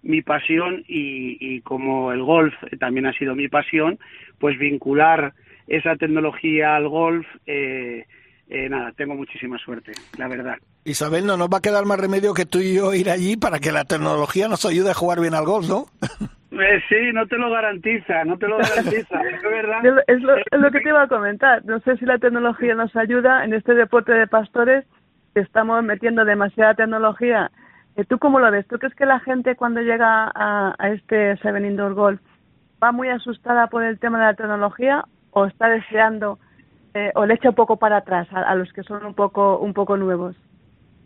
mi pasión y, y, como el golf también ha sido mi pasión, pues vincular esa tecnología al golf, eh, eh, nada, tengo muchísima suerte, la verdad. Isabel, no nos va a quedar más remedio que tú y yo ir allí para que la tecnología nos ayude a jugar bien al golf, ¿no? [LAUGHS] Eh, sí, no te lo garantiza, no te lo garantiza, es verdad. Es lo, que te iba a comentar. No sé si la tecnología nos ayuda en este deporte de pastores, que estamos metiendo demasiada tecnología. Eh, ¿Tú cómo lo ves? ¿Tú crees que la gente cuando llega a, este Seven Indoor Golf va muy asustada por el tema de la tecnología o está deseando eh, o le echa un poco para atrás a, los que son un poco, un poco nuevos?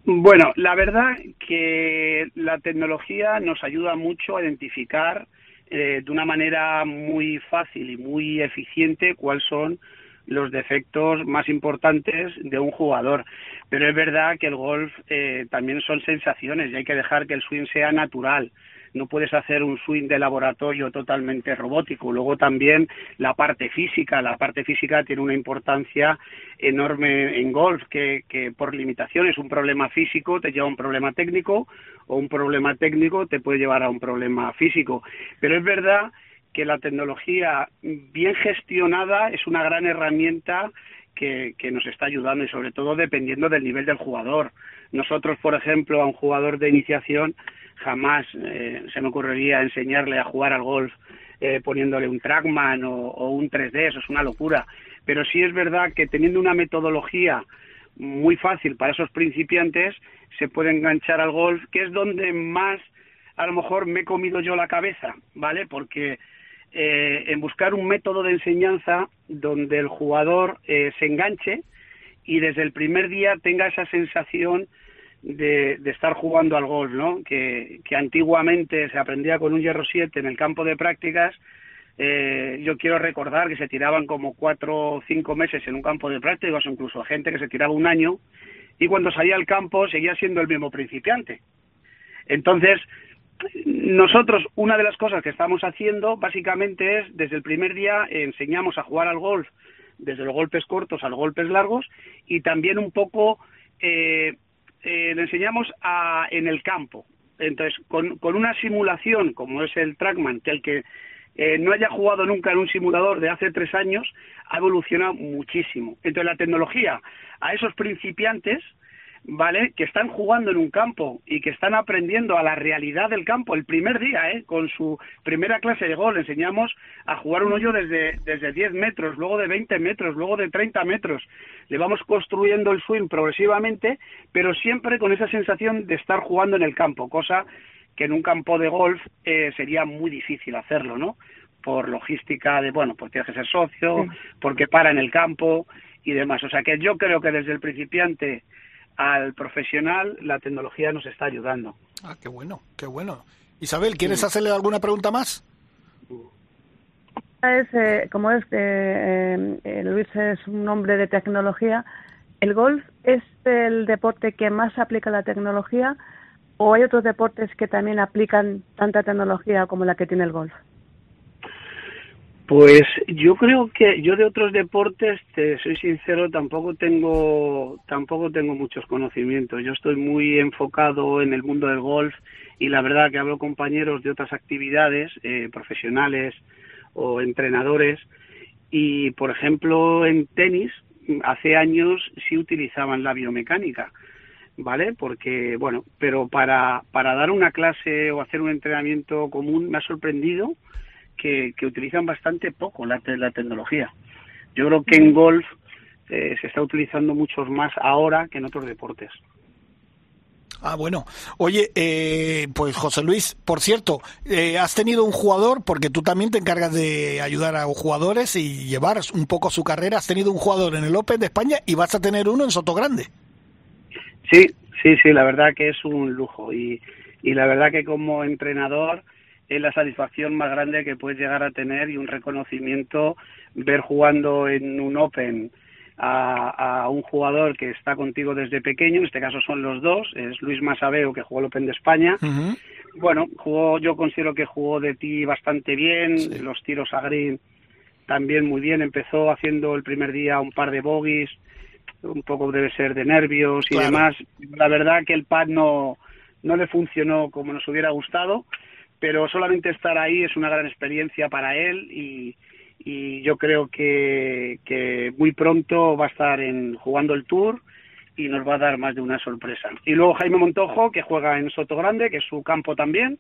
Bueno, la verdad que la tecnología nos ayuda mucho a identificar eh, de una manera muy fácil y muy eficiente cuáles son los defectos más importantes de un jugador. Pero es verdad que el golf eh, también son sensaciones y hay que dejar que el swing sea natural no puedes hacer un swing de laboratorio totalmente robótico. Luego también la parte física, la parte física tiene una importancia enorme en golf, que, que por limitaciones un problema físico te lleva a un problema técnico o un problema técnico te puede llevar a un problema físico. Pero es verdad que la tecnología bien gestionada es una gran herramienta que, que, nos está ayudando y sobre todo dependiendo del nivel del jugador. Nosotros, por ejemplo, a un jugador de iniciación jamás eh, se me ocurriría enseñarle a jugar al golf eh, poniéndole un trackman o, un 3D, eso es una locura. Pero sí es verdad que teniendo una metodología muy fácil para esos principiantes, se puede enganchar al golf, que es donde más a lo mejor me he comido yo la cabeza, ¿vale? Porque eh, en buscar un método de enseñanza donde el jugador se enganche y desde el primer día tenga esa sensación de, estar jugando al golf, ¿no? Que, antiguamente se aprendía con un hierro 7 en el campo de prácticas. Eh, yo quiero recordar que se tiraban como cuatro o cinco meses en un campo de prácticas, o incluso gente que se tiraba un año, y cuando salía al campo seguía siendo el mismo principiante. Entonces, nosotros, una de las cosas que estamos haciendo, básicamente es, desde el primer día, enseñamos a jugar al golf, desde los golpes cortos a los golpes largos, y también un poco eh, eh, le enseñamos a, en el campo. Entonces, con, con, una simulación como es el Trackman, que el que eh, no haya jugado nunca en un simulador de hace tres años, ha evolucionado muchísimo. Entonces, la tecnología a esos principiantes ¿vale? Que están jugando en un campo y que están aprendiendo a la realidad del campo el primer día, ¿eh? Con su primera clase de gol enseñamos a jugar un hoyo desde, desde 10 metros, luego de 20 metros, luego de 30 metros. Le vamos construyendo el swing progresivamente, pero siempre con esa sensación de estar jugando en el campo, cosa que en un campo de golf eh, sería muy difícil hacerlo, ¿no? Por logística de, bueno, pues tienes que ser socio, porque para en el campo y demás. O sea que yo creo que desde el principiante al profesional la tecnología nos está ayudando. Ah, qué bueno, qué bueno. Isabel, ¿quieres hacerle alguna pregunta más? Es, eh, como es que eh, eh, Luis es un hombre de tecnología, ¿el golf es el deporte que más aplica la tecnología o hay otros deportes que también aplican tanta tecnología como la que tiene el golf? Pues yo creo que yo de otros deportes, te soy sincero, tampoco tengo tampoco tengo muchos conocimientos. Yo estoy muy enfocado en el mundo del golf y la verdad que hablo compañeros de otras actividades eh, profesionales o entrenadores y por ejemplo en tenis hace años sí utilizaban la biomecánica. ¿vale? Porque, bueno, pero para, para dar una clase o hacer un entrenamiento común me ha sorprendido que, utilizan bastante poco la, la tecnología. Yo creo que en golf eh, se está utilizando mucho más ahora que en otros deportes. Ah, bueno. Oye, eh, pues José Luis, por cierto, eh, has tenido un jugador, porque tú también te encargas de ayudar a jugadores y llevar un poco su carrera. Has tenido un jugador en el Open de España y vas a tener uno en Soto Grande. Sí, sí, sí, la verdad que es un lujo. Y, y la verdad que como entrenador es la satisfacción más grande que puedes llegar a tener y un reconocimiento ver jugando en un Open a, un jugador que está contigo desde pequeño, en este caso son los dos, es Luis Masabeo que jugó el Open de España. Bueno, jugó, yo considero que jugó de ti bastante bien, los tiros a green también muy bien, empezó haciendo el primer día un par de bogies, un poco debe ser de nervios y demás. La verdad que el pad no, no le funcionó como nos hubiera gustado pero solamente estar ahí es una gran experiencia para él y, yo creo que, que, muy pronto va a estar en, jugando el Tour y nos va a dar más de una sorpresa. Y luego Jaime Montojo, que juega en Soto Grande, que es su campo también,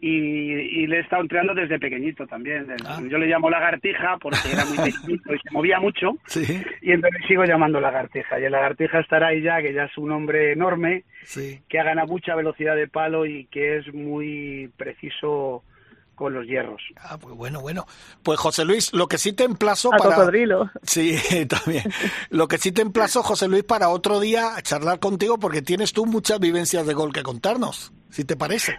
y, le he estado entrenando desde pequeñito también. Ah. Yo le llamo lagartija porque era muy pequeñito y se movía mucho. Y entonces sigo llamando lagartija. Y el lagartija estará ahí ya, que ya es un hombre enorme, que ha ganado mucha velocidad de palo y que es muy preciso con los hierros. Ah, pues bueno, bueno. Pues José Luis, lo que sí te emplazo para... cocodrilo. Sí, [LAUGHS] también. lo que sí te emplazo, José Luis, para otro día a charlar contigo porque tienes tú muchas vivencias de gol que contarnos, si te parece.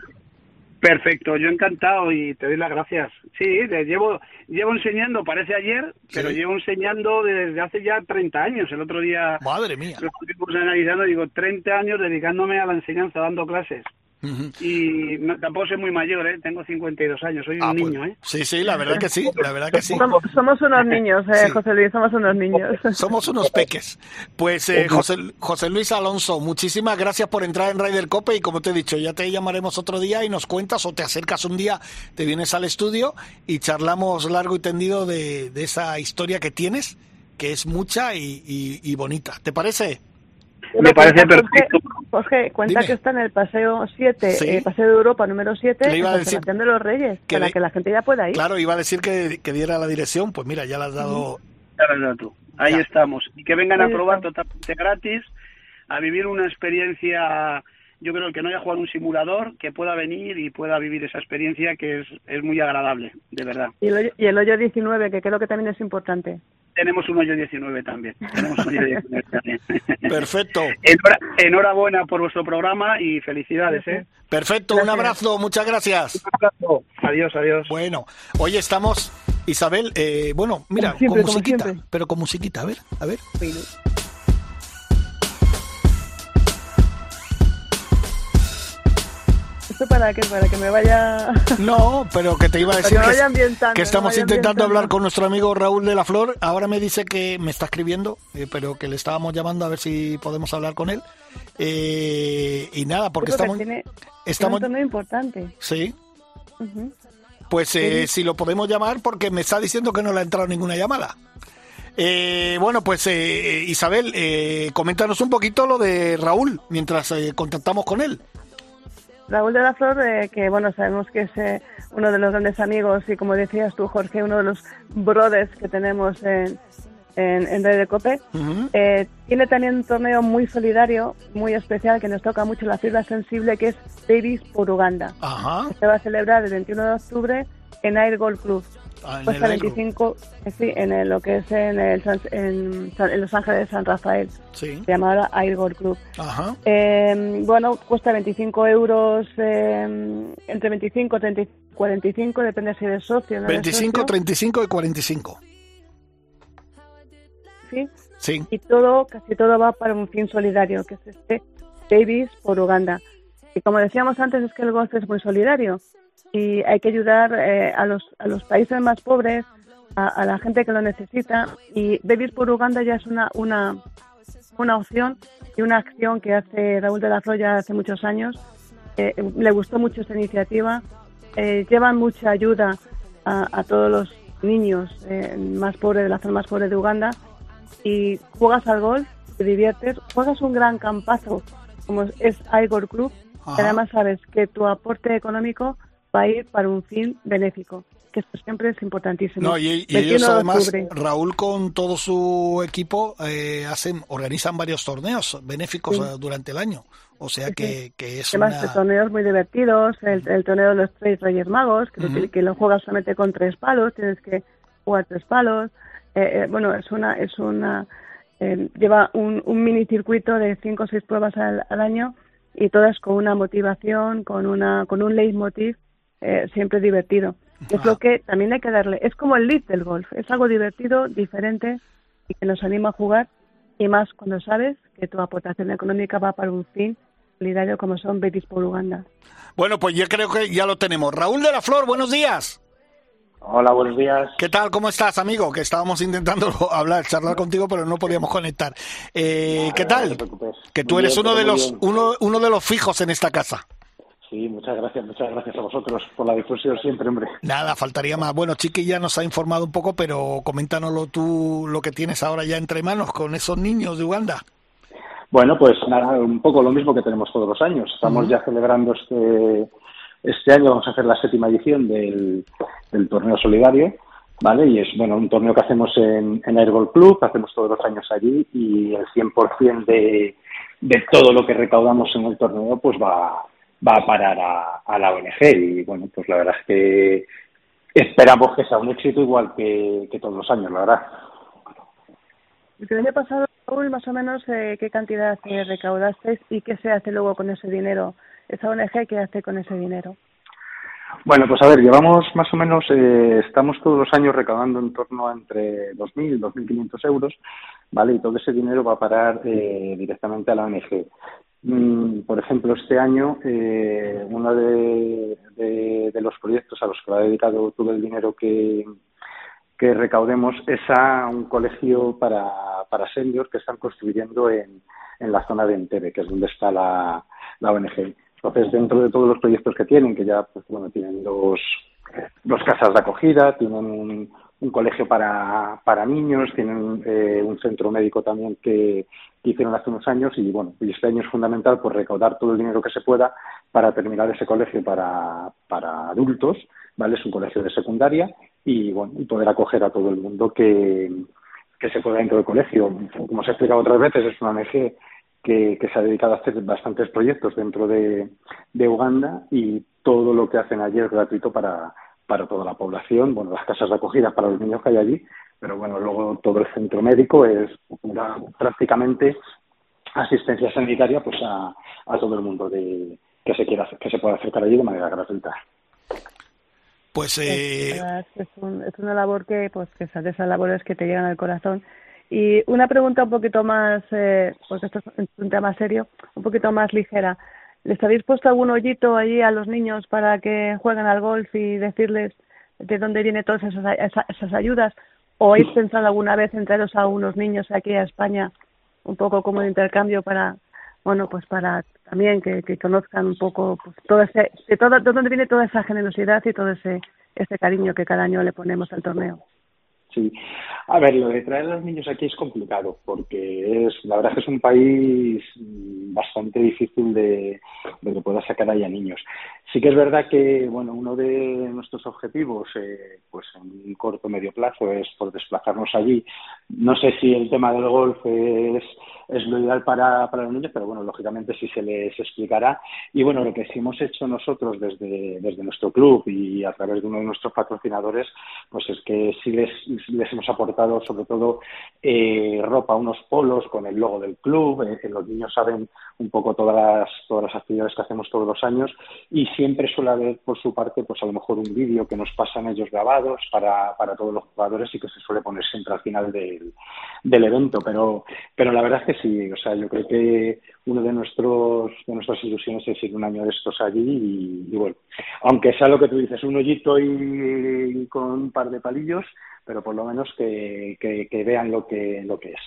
Perfecto, yo encantado y te doy las gracias. Sí, llevo llevo enseñando, parece ayer, pero llevo enseñando desde hace ya 30 años. El otro día... Madre mía. Lo analizando, digo, 30 años dedicándome a la enseñanza, dando clases. Y tampoco soy muy mayor, ¿eh? tengo 52 años, soy un ah, pues, niño. ¿eh? Sí, sí, la verdad que sí, la verdad que sí. Somos, unos niños, eh, José Luis, somos unos niños. [LAUGHS] Somos unos peques. Pues eh, José, José Luis Alonso, muchísimas gracias por entrar en Raider Cope y como te he dicho, ya te llamaremos otro día y nos cuentas o te acercas un día, te vienes al estudio y charlamos largo y tendido de, de esa historia que tienes, que es mucha y, y bonita. ¿Te parece? Me parece perfecto. Jorge, cuenta que está en el Paseo 7, eh, Paseo de Europa número 7, en la de los Reyes, para que la gente ya pueda ir. Claro, iba a decir que, diera la dirección, pues mira, ya la has dado... tú. Ahí estamos. Y que vengan a probar totalmente gratis, a vivir una experiencia yo creo que el que no haya jugado un simulador, que pueda venir y pueda vivir esa experiencia que es, es muy agradable, de verdad. Y el, hoyo, y el hoyo 19, que creo que también es importante. Tenemos un hoyo 19 también. Tenemos un hoyo 19 también. [LAUGHS] Perfecto. enhorabuena por vuestro programa y felicidades. ¿eh? Perfecto, un abrazo, muchas gracias. Un abrazo. Adiós, adiós. Bueno, hoy estamos, Isabel, eh, bueno, mira, con musiquita, pero con musiquita, a ver, a ver. Para que para que me vaya. No pero que te iba a decir que, estamos intentando hablar con nuestro amigo Raúl de la Flor. Ahora me dice que me está escribiendo eh, pero que le estábamos llamando a ver si podemos hablar con él. Eh, y nada porque estamos estamos muy importante. Sí. Pues eh, si lo podemos llamar porque me está diciendo que no le ha entrado ninguna llamada. Bueno, pues Isabel, coméntanos un poquito lo de Raúl mientras contactamos con él. Raúl de la Flor, eh, que bueno, sabemos que es eh, uno de los grandes amigos y como decías tú, Jorge, uno de los brothers que tenemos en, en, en de Cope. Eh, tiene también un torneo muy solidario, muy especial, que nos toca mucho la fibra sensible, que es Davis por Uganda. se va a celebrar el 21 de octubre en Air Golf Club. Ah, pues 25, sí, en lo que es en, el, en, Los Ángeles de San Rafael. Sí. Se llama ahora Club. Ajá. Eh, bueno, cuesta 25 euros, eh, entre 25 y 45, depende si eres socio. ¿no 25, 35 y 45. Sí. Sí. Y todo, casi todo va para un fin solidario, que es este Davis por Uganda. Y como decíamos antes, es que el golf es muy solidario y hay que ayudar eh, a, los, a los países más pobres, a, la gente que lo necesita. Y Babies por Uganda ya es una, una, una opción y una acción que hace Raúl de la Floya hace muchos años. Eh, le gustó mucho esta iniciativa. Eh, llevan mucha ayuda a, todos los niños más pobres de la zona más pobre de Uganda. Y juegas al golf, te diviertes, juegas un gran campazo como es Igor Club. Y además sabes que tu aporte económico va a ir para un fin benéfico que esto siempre es importantísimo. No, y, ellos además, Raúl con todo su equipo eh, hacen, organizan varios torneos benéficos eh, durante el año. O sea que, que es Además, torneos muy divertidos, el, torneo de los tres Reyes Magos, que, que, lo juegas solamente con tres palos, tienes que jugar tres palos. Eh, bueno, es una, es una, lleva un, un, mini circuito de cinco o seis pruebas al, al año y todas con una motivación, con una, con un leitmotiv eh, siempre divertido. Es lo que también hay que darle. Es como el lead del golf. Es algo divertido, diferente y que nos anima a jugar. Y más cuando sabes que tu aportación económica va para un fin solidario como son Betis por Uganda. Bueno, pues yo creo que ya lo tenemos. Raúl de la Flor, buenos días. Hola, buenos días. ¿Qué tal? ¿Cómo estás, amigo? Que estábamos intentando [LAUGHS] hablar, charlar contigo, pero no podíamos conectar. Eh, ¿Qué tal? que tú eres uno de los uno, uno de los fijos en esta casa. Sí, muchas gracias, muchas gracias a vosotros por la difusión siempre, hombre. Nada, faltaría más. Bueno, Chiqui ya nos ha informado un poco, pero coméntanoslo tú lo que tienes ahora ya entre manos con esos niños de Uganda. Bueno, pues nada, un poco lo mismo que tenemos todos los años. Estamos ya celebrando este Este año vamos a hacer la séptima edición del, torneo solidario, ¿vale? Y es, bueno, un torneo que hacemos en, en Airball Club, hacemos todos los años allí y el 100% de, de todo lo que recaudamos en el torneo pues va, va a parar a, a la ONG y bueno, pues la verdad es que esperamos que sea un éxito igual que, que todos los años, la verdad. El año pasado, más o menos, eh, ¿qué cantidad eh, recaudasteis y qué se hace luego con ese dinero? ¿Esa ONG qué hace con ese dinero? Bueno, pues a ver, llevamos más o menos, eh, estamos todos los años recaudando en torno a entre 2.000 y 2.500 euros, ¿vale? Y todo ese dinero va a parar eh, directamente a la ONG. Mm, por ejemplo, este año, eh, uno de, de, los proyectos a los que va dedicado todo el dinero que, que recaudemos es a un colegio para, para seniors que están construyendo en, en la zona de Entebbe, que es donde está la, la ONG. Entonces, dentro de todos los proyectos que tienen, que ya, pues bueno, tienen dos, dos casas de acogida, tienen un, un colegio para, para niños, tienen eh, un centro médico también que, hicieron hace unos años y bueno, y este año es fundamental pues recaudar todo el dinero que se pueda para terminar ese colegio para, para adultos, ¿vale? Es un colegio de secundaria y bueno, y poder acoger a todo el mundo que, que se pueda dentro del colegio. Como se ha explicado otras veces, es una ONG que, que se ha dedicado a hacer bastantes proyectos dentro de, de Uganda y todo lo que hacen allí es gratuito para, para toda la población, bueno, las casas de acogida para los niños que hay allí, pero bueno, luego todo el centro médico es prácticamente asistencia sanitaria pues a, a todo el mundo de, que se quiera que se pueda acercar allí de manera gratuita. Pues eh... es, es, una labor que pues que de esas labores que te llegan al corazón y una pregunta un poquito más, eh, porque esto es un tema serio, un poquito más ligera. ¿Les habéis puesto algún hoyito allí a los niños para que jueguen al golf y decirles de dónde vienen todas esas, esas, ayudas? ¿O habéis pensado alguna vez en traeros a unos niños aquí a España un poco como de intercambio para, bueno, pues para también que, que conozcan un poco pues, todo ese, de, todo, de dónde viene toda esa generosidad y todo ese, ese cariño que cada año le ponemos al torneo? Sí. A ver, lo de traer a los niños aquí es complicado porque es, la verdad es que es un país bastante difícil de, de que pueda sacar ahí a niños. Sí que es verdad que, bueno, uno de nuestros objetivos, eh, pues en un corto medio plazo es por desplazarnos allí. No sé si el tema del golf es, es lo ideal para, para los niños, pero bueno, lógicamente sí se les explicará. Y bueno, lo que sí hemos hecho nosotros desde, desde nuestro club y a través de uno de nuestros patrocinadores, pues es que sí les les hemos aportado sobre todo eh, ropa, unos polos con el logo del club, eh, los niños saben un poco todas las, todas las actividades que hacemos todos los años y siempre suele haber por su parte pues a lo mejor un vídeo que nos pasan ellos grabados para, para todos los jugadores y que se suele poner siempre al final del, del evento, pero, pero la verdad es que sí, o sea, yo creo que uno de nuestros de nuestras ilusiones es ir un año de estos allí y, bueno, aunque sea lo que tú dices, un hoyito y con un par de palillos, pero por lo menos que, que, vean lo que, lo que es.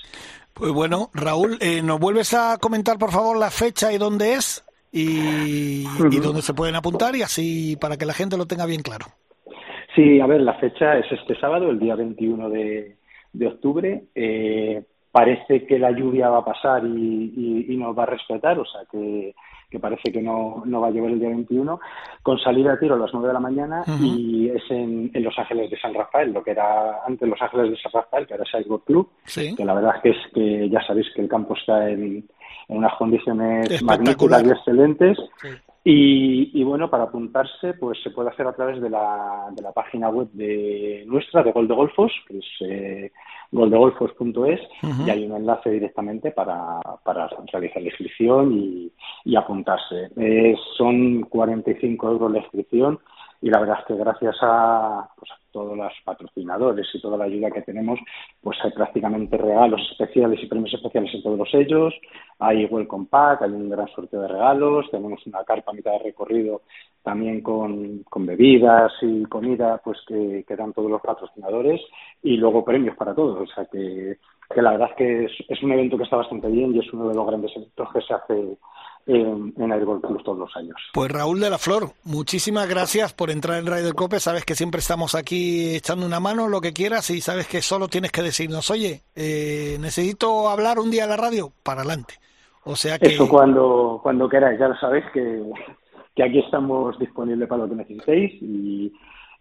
Pues bueno, Raúl, eh, ¿nos vuelves a comentar por favor la fecha y dónde es? Y, dónde se pueden apuntar y así para que la gente lo tenga bien claro. Sí, a ver, la fecha es este sábado, el día 21 de, de octubre. Eh, parece que la lluvia va a pasar y, y, nos va a respetar, o sea que que parece que no, no va a llover el día 21, con salida de tiro a las 9 de la mañana y es en, en, Los Ángeles de San Rafael, lo que era antes Los Ángeles de San Rafael, que ahora es Sideboard Club, que la verdad es que es que ya sabéis que el campo está en, en unas condiciones magníficas y excelentes. Y, y, bueno, para apuntarse, pues se puede hacer a través de la, de la página web de nuestra, de Gol de Golfos, que es eh, goldegolfos.es y hay un enlace directamente para, para realizar la inscripción y, y apuntarse. Eh, son 45 euros la inscripción y la verdad es que gracias a, pues, a todos los patrocinadores y toda la ayuda que tenemos, pues hay prácticamente regalos especiales y premios especiales en todos ellos. Hay welcome pack, hay un gran sorteo de regalos, tenemos una carpa a mitad de recorrido también con, con bebidas y comida, pues que, dan todos los patrocinadores y luego premios para todos. O sea que, que la verdad es que es, es un evento que está bastante bien y es uno de los grandes eventos que se hace en, en Airball todos los años. Pues Raúl de la Flor, muchísimas gracias por entrar en Radio Cope. Sabes que siempre estamos aquí echando una mano, lo que quieras, y sabes que solo tienes que decirnos, oye, eh, necesito hablar un día a la radio, para adelante. O sea que... Eso cuando, cuando queráis, ya lo sabéis que, que aquí estamos disponibles para lo que necesitéis y,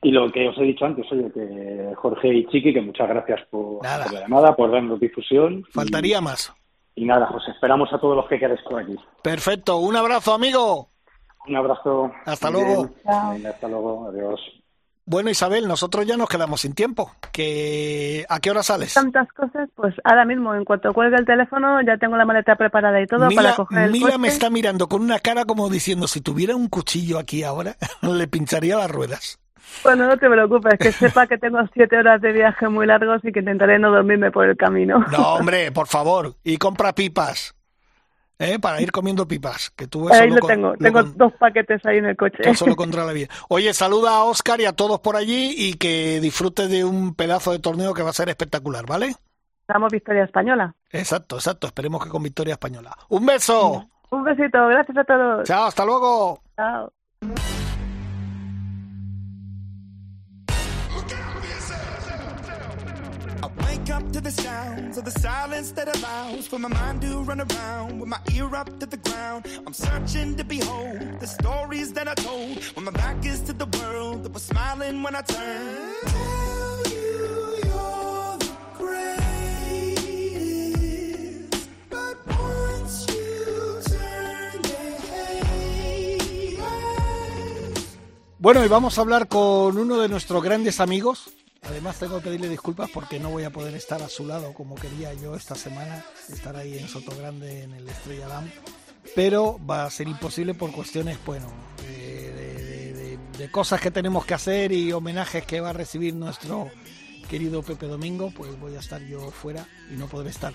y lo que os he dicho antes, oye, que Jorge y Chiqui, que muchas gracias por, la llamada, por darnos difusión. Faltaría más. Y nada, os esperamos a todos los que queréis por aquí. Perfecto, un abrazo, amigo. Un abrazo. Hasta luego. hasta luego, adiós. Bueno, Isabel, nosotros ya nos quedamos sin tiempo. Que ¿A qué hora sales? Tantas cosas, pues ahora mismo, en cuanto cuelgue el teléfono, ya tengo la maleta preparada y todo para coger el Mila me está mirando con una cara como diciendo, si tuviera un cuchillo aquí ahora, [LAUGHS] le pincharía las ruedas. Bueno, no te preocupes, que sepa que tengo siete horas de viaje muy largos y que intentaré no dormirme por el camino. No, hombre, por favor, y compra pipas. ¿Eh? para ir comiendo pipas. Que tú ahí lo tengo, tengo dos paquetes ahí en el coche. solo [LAUGHS] contra la vida. Oye, saluda a Oscar y a todos por allí y que disfrutes de un pedazo de torneo que va a ser espectacular, ¿vale? Damos victoria española. Exacto, exacto. Esperemos que con victoria española. Un beso. Un besito, gracias a todos. Chao, hasta luego. Chao. To the sounds of the silence that allows for my mind to run around with my ear up to the ground. I'm searching to behold the stories that I told when my back is to the world that was smiling when I turned. Tell you you're the greatest, but once you turn, they hate Bueno, y vamos a hablar con uno de nuestros grandes amigos, Además tengo que pedirle disculpas porque no voy a poder estar a su lado como quería yo esta semana, estar ahí en Soto Grande en el Estrella Damm, pero va a ser imposible por cuestiones, bueno, de, de, cosas que tenemos que hacer y homenajes que va a recibir nuestro querido Pepe Domingo, pues voy a estar yo fuera y no podré estar.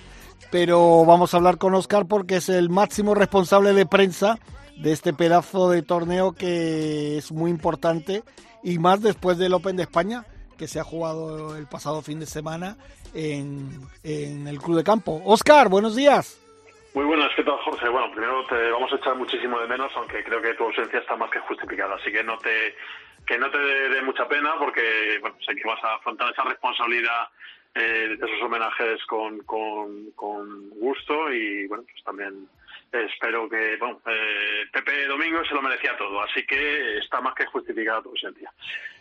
Pero vamos a hablar con Oscar porque es el máximo responsable de prensa de este pedazo de torneo que es muy importante y más después del Open de España que se ha jugado el pasado fin de semana en, el Club de Campo. Oscar, buenos días. Muy buenas, ¿qué tal, Jorge? Bueno, primero te vamos a echar muchísimo de menos, aunque creo que tu ausencia está más que justificada, así que no te que no te dé mucha pena, porque bueno, sé que vas a afrontar esa responsabilidad eh, esos homenajes con, con, con gusto y bueno, pues también espero que, bueno, eh, Pepe Domingo se lo merecía todo, así que está más que justificada tu ausencia.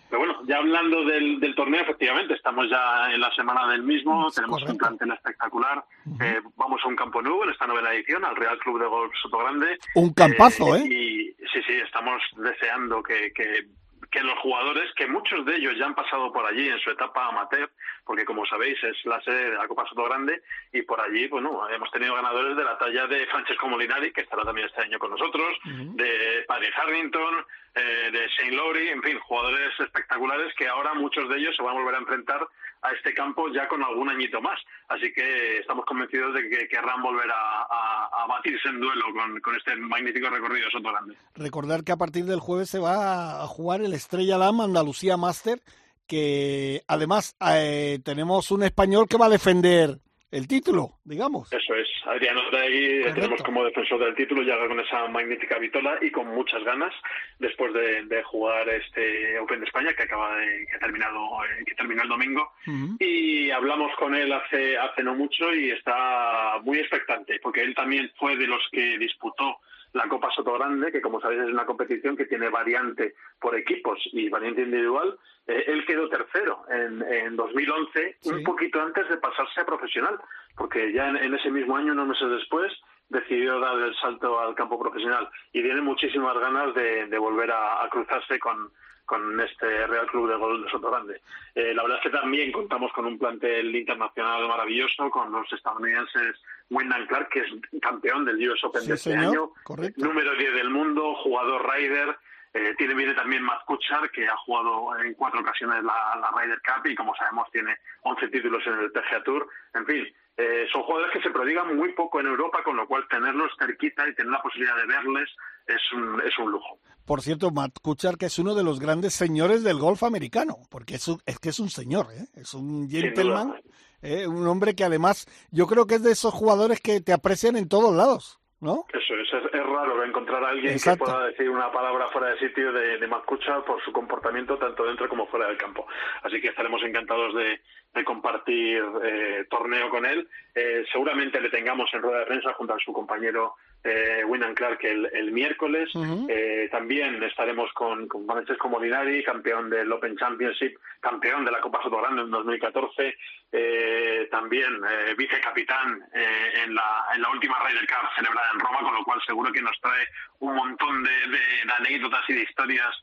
Pero bueno, ya hablando del, del, torneo, efectivamente, estamos ya en la semana del mismo, tenemos un plantel espectacular. eh, vamos a un campo nuevo en esta novena edición, al Real Club de Golf Soto Grande. Un campazo, ¿eh? Y sí, sí, estamos deseando que, que que los jugadores, que muchos de ellos ya han pasado por allí en su etapa amateur, porque como sabéis es la sede de la Copa Soto Grande, y por allí, bueno, hemos tenido ganadores de la talla de Francesco Molinari, que estará también este año con nosotros, de Paddy Harrington, eh, de Shane Lowry, en fin, jugadores espectaculares que ahora muchos de ellos se van a volver a enfrentar a este campo ya con algún añito más. Así que estamos convencidos de que querrán volver a, batirse en duelo con, este magnífico recorrido de Soto Grande. Recordar que a partir del jueves se va a jugar el Estrella Lama Andalucía Master, que además eh, tenemos un español que va a defender el título, digamos. Eso es. Adriano ahí tenemos como defensor del título, ya con esa magnífica vitola y con muchas ganas después de, jugar este Open de España que acaba de que ha terminado eh, que terminó el domingo y hablamos con él hace hace no mucho y está muy expectante porque él también fue de los que disputó la Copa Soto Grande, que como sabéis es una competición que tiene variante por equipos y variante individual. Eh, él quedó tercero en, en 2011, un poquito antes de pasarse a profesional, porque ya en, ese mismo año, unos meses después, decidió dar el salto al campo profesional y tiene muchísimas ganas de, volver a cruzarse con, con este Real Club de Gol de Soto Grande. Eh, la verdad es que también contamos con un plantel internacional maravilloso, con los estadounidenses Wyndham Clark, que es campeón del US Open de este año, número 10 del mundo, jugador Ryder. Eh, tiene viene también Matt Kuchar, que ha jugado en cuatro ocasiones la, la Ryder Cup y, como sabemos, tiene 11 títulos en el PGA Tour. En fin, eh, son jugadores que se prodigan muy poco en Europa, con lo cual tenerlos cerquita y tener la posibilidad de verles es un, es un lujo. Por cierto, Matt Kuchar, que es uno de los grandes señores del golf americano, porque es, es que es un señor, ¿eh? es un gentleman, ¿eh? un hombre que además yo creo que es de esos jugadores que te aprecian en todos lados. ¿No? Eso es, es, raro encontrar a alguien que pueda decir una palabra fuera de sitio de, de por su comportamiento tanto dentro como fuera del campo. Así que estaremos encantados de, de compartir eh, torneo con él. Eh, seguramente le tengamos en rueda de prensa junto a su compañero eh, Winan Clark el, miércoles. Eh, también estaremos con, con Francesco Molinari, campeón del Open Championship, campeón de la Copa Sotogrande en 2014, eh, también eh, vicecapitán eh, en, la, en la última Ryder Cup celebrada en Roma, con lo cual seguro que nos trae un montón de, de anécdotas y de historias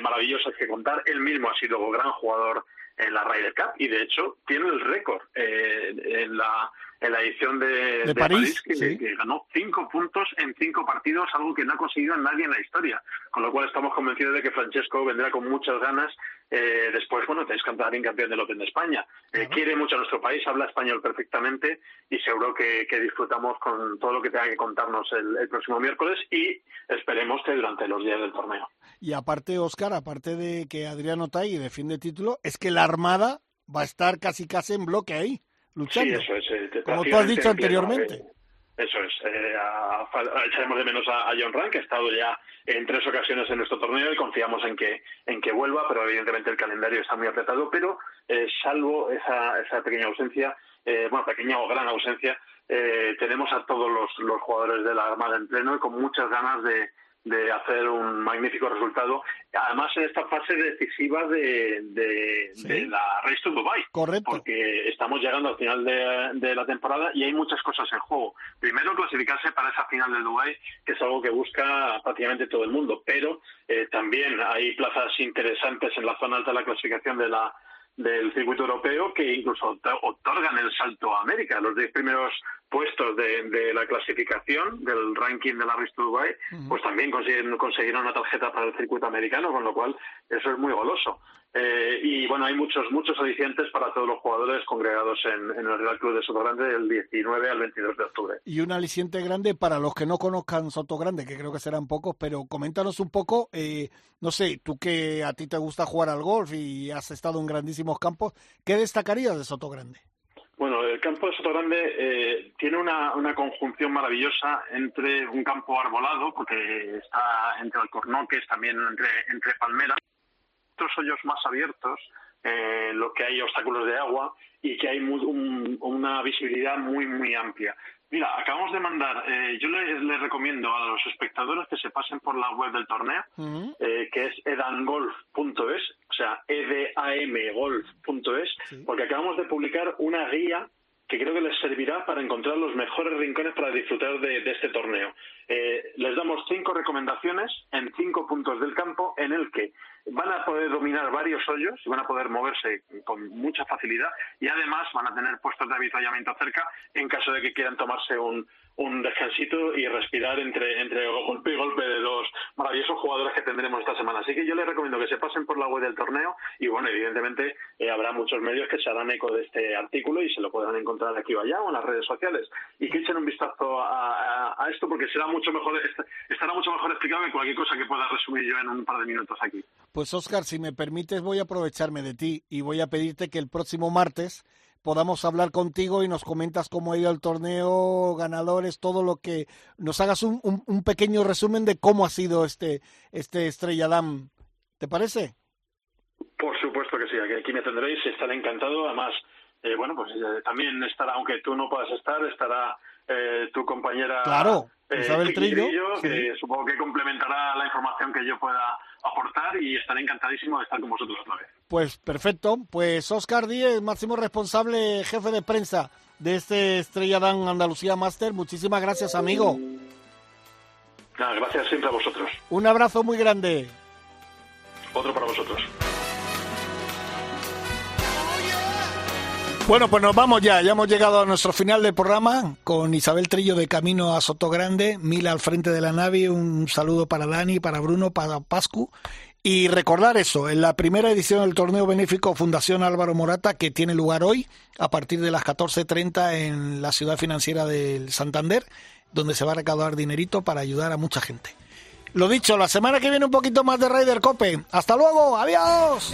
maravillosas que contar. Él mismo ha sido gran jugador en la Ryder Cup y de hecho tiene el récord en la en la edición de, París, que, ganó cinco puntos en cinco partidos, algo que no ha conseguido nadie en la historia. Con lo cual estamos convencidos de que Francesco vendrá con muchas ganas. Eh, después, bueno, tenéis en campeón del Open de España. Eh, quiere mucho a nuestro país, habla español perfectamente y seguro que, disfrutamos con todo lo que tenga que contarnos el, próximo miércoles y esperemos que durante los días del torneo. Y aparte, Oscar, aparte de que Adriano Tai defiende título, es que la Armada va a estar casi casi en bloque ahí. Sí, eso es. Eh, Como tú has dicho anteriormente. Eh, eso es. Eh, echaremos de menos a, John Rank, que ha estado ya en tres ocasiones en nuestro torneo y confiamos en que en que vuelva, pero evidentemente el calendario está muy apretado. Pero salvo esa, esa pequeña ausencia, bueno, pequeña o gran ausencia, tenemos a todos los, los jugadores de la Armada en pleno y con muchas ganas de, de hacer un magnífico resultado. Además, en esta fase decisiva de, de, la Race to Dubai. Correcto. Porque estamos llegando al final de, la temporada y hay muchas cosas en juego. Primero, clasificarse para esa final de Dubai, que es algo que busca prácticamente todo el mundo. Pero eh, también hay plazas interesantes en la zona alta de la clasificación de la del circuito europeo que incluso otorgan el salto a América. Los diez primeros puestos de, la clasificación del ranking de la Race to Dubai, pues también consiguieron, consiguieron una tarjeta para el circuito americano, con lo cual eso es muy goloso. Eh, y bueno, hay muchos muchos alicientes para todos los jugadores congregados en, el Real Club de Sotogrande del 19 al 22 de octubre. Y un aliciente grande para los que no conozcan Sotogrande, que creo que serán pocos, pero coméntanos un poco, eh, no sé, tú que a ti te gusta jugar al golf y has estado en grandísimos campos, ¿qué destacarías de Sotogrande? Bueno, el campo de Sotogrande eh, tiene una, conjunción maravillosa entre un campo arbolado, porque está entre alcornoques, también entre, entre palmeras, otros hoyos más abiertos, eh, lo que hay obstáculos de agua y que hay una visibilidad muy, muy amplia. Mira, acabamos de mandar, eh, yo les, recomiendo a los espectadores que se pasen por la web del torneo, eh, que es edangolf.es, o sea, edamgolf.es, porque acabamos de publicar una guía que creo que les servirá para encontrar los mejores rincones para disfrutar de, este torneo. Eh, les damos cinco recomendaciones en cinco puntos del campo en el que van a poder dominar varios hoyos y van a poder moverse con mucha facilidad y además van a tener puestos de avituallamiento cerca en caso de que quieran tomarse un, un descansito y respirar entre, entre golpe y golpe de los maravillosos jugadores que tendremos esta semana. Así que yo les recomiendo que se pasen por la web del torneo y bueno, evidentemente eh, habrá muchos medios que se harán eco de este artículo y se lo podrán encontrar aquí o allá o en las redes sociales y que echen un vistazo a, esto porque será mucho mejor, estará mucho mejor explicado que cualquier cosa que pueda resumir yo en un par de minutos aquí. Pues Oscar, si me permites, voy a aprovecharme de ti y voy a pedirte que el próximo martes podamos hablar contigo y nos comentas cómo ha ido el torneo, ganadores, todo lo que nos hagas un, un, pequeño resumen de cómo ha sido este este Estrella Damm. ¿Te parece? Por supuesto que sí, aquí me tendréis, estaré encantado. Además, eh, bueno, pues eh, también estará, aunque tú no puedas estar, estará eh, tu compañera claro, Isabel Trillo, que supongo que complementará la información que yo pueda aportar y estaré encantadísimo de estar con vosotros otra vez. Pues perfecto. Pues Oscar Díez, máximo responsable, jefe de prensa de este Estrella Dan Andalucía Master. Muchísimas gracias, amigo. gracias siempre a vosotros. Un abrazo muy grande. Otro para vosotros. Bueno, pues nos vamos ya. Ya hemos llegado a nuestro final del programa con Isabel Trillo de camino a Soto Grande, Mila al frente de la nave. Un saludo para Dani, para Bruno, para Pascu. Y recordar eso, en la primera edición del torneo benéfico Fundación Álvaro Morata, que tiene lugar hoy a partir de las 14.30 en la ciudad financiera del Santander, donde se va a recaudar dinerito para ayudar a mucha gente. Lo dicho, la semana que viene un poquito más de Raider Cope. Hasta luego, adiós.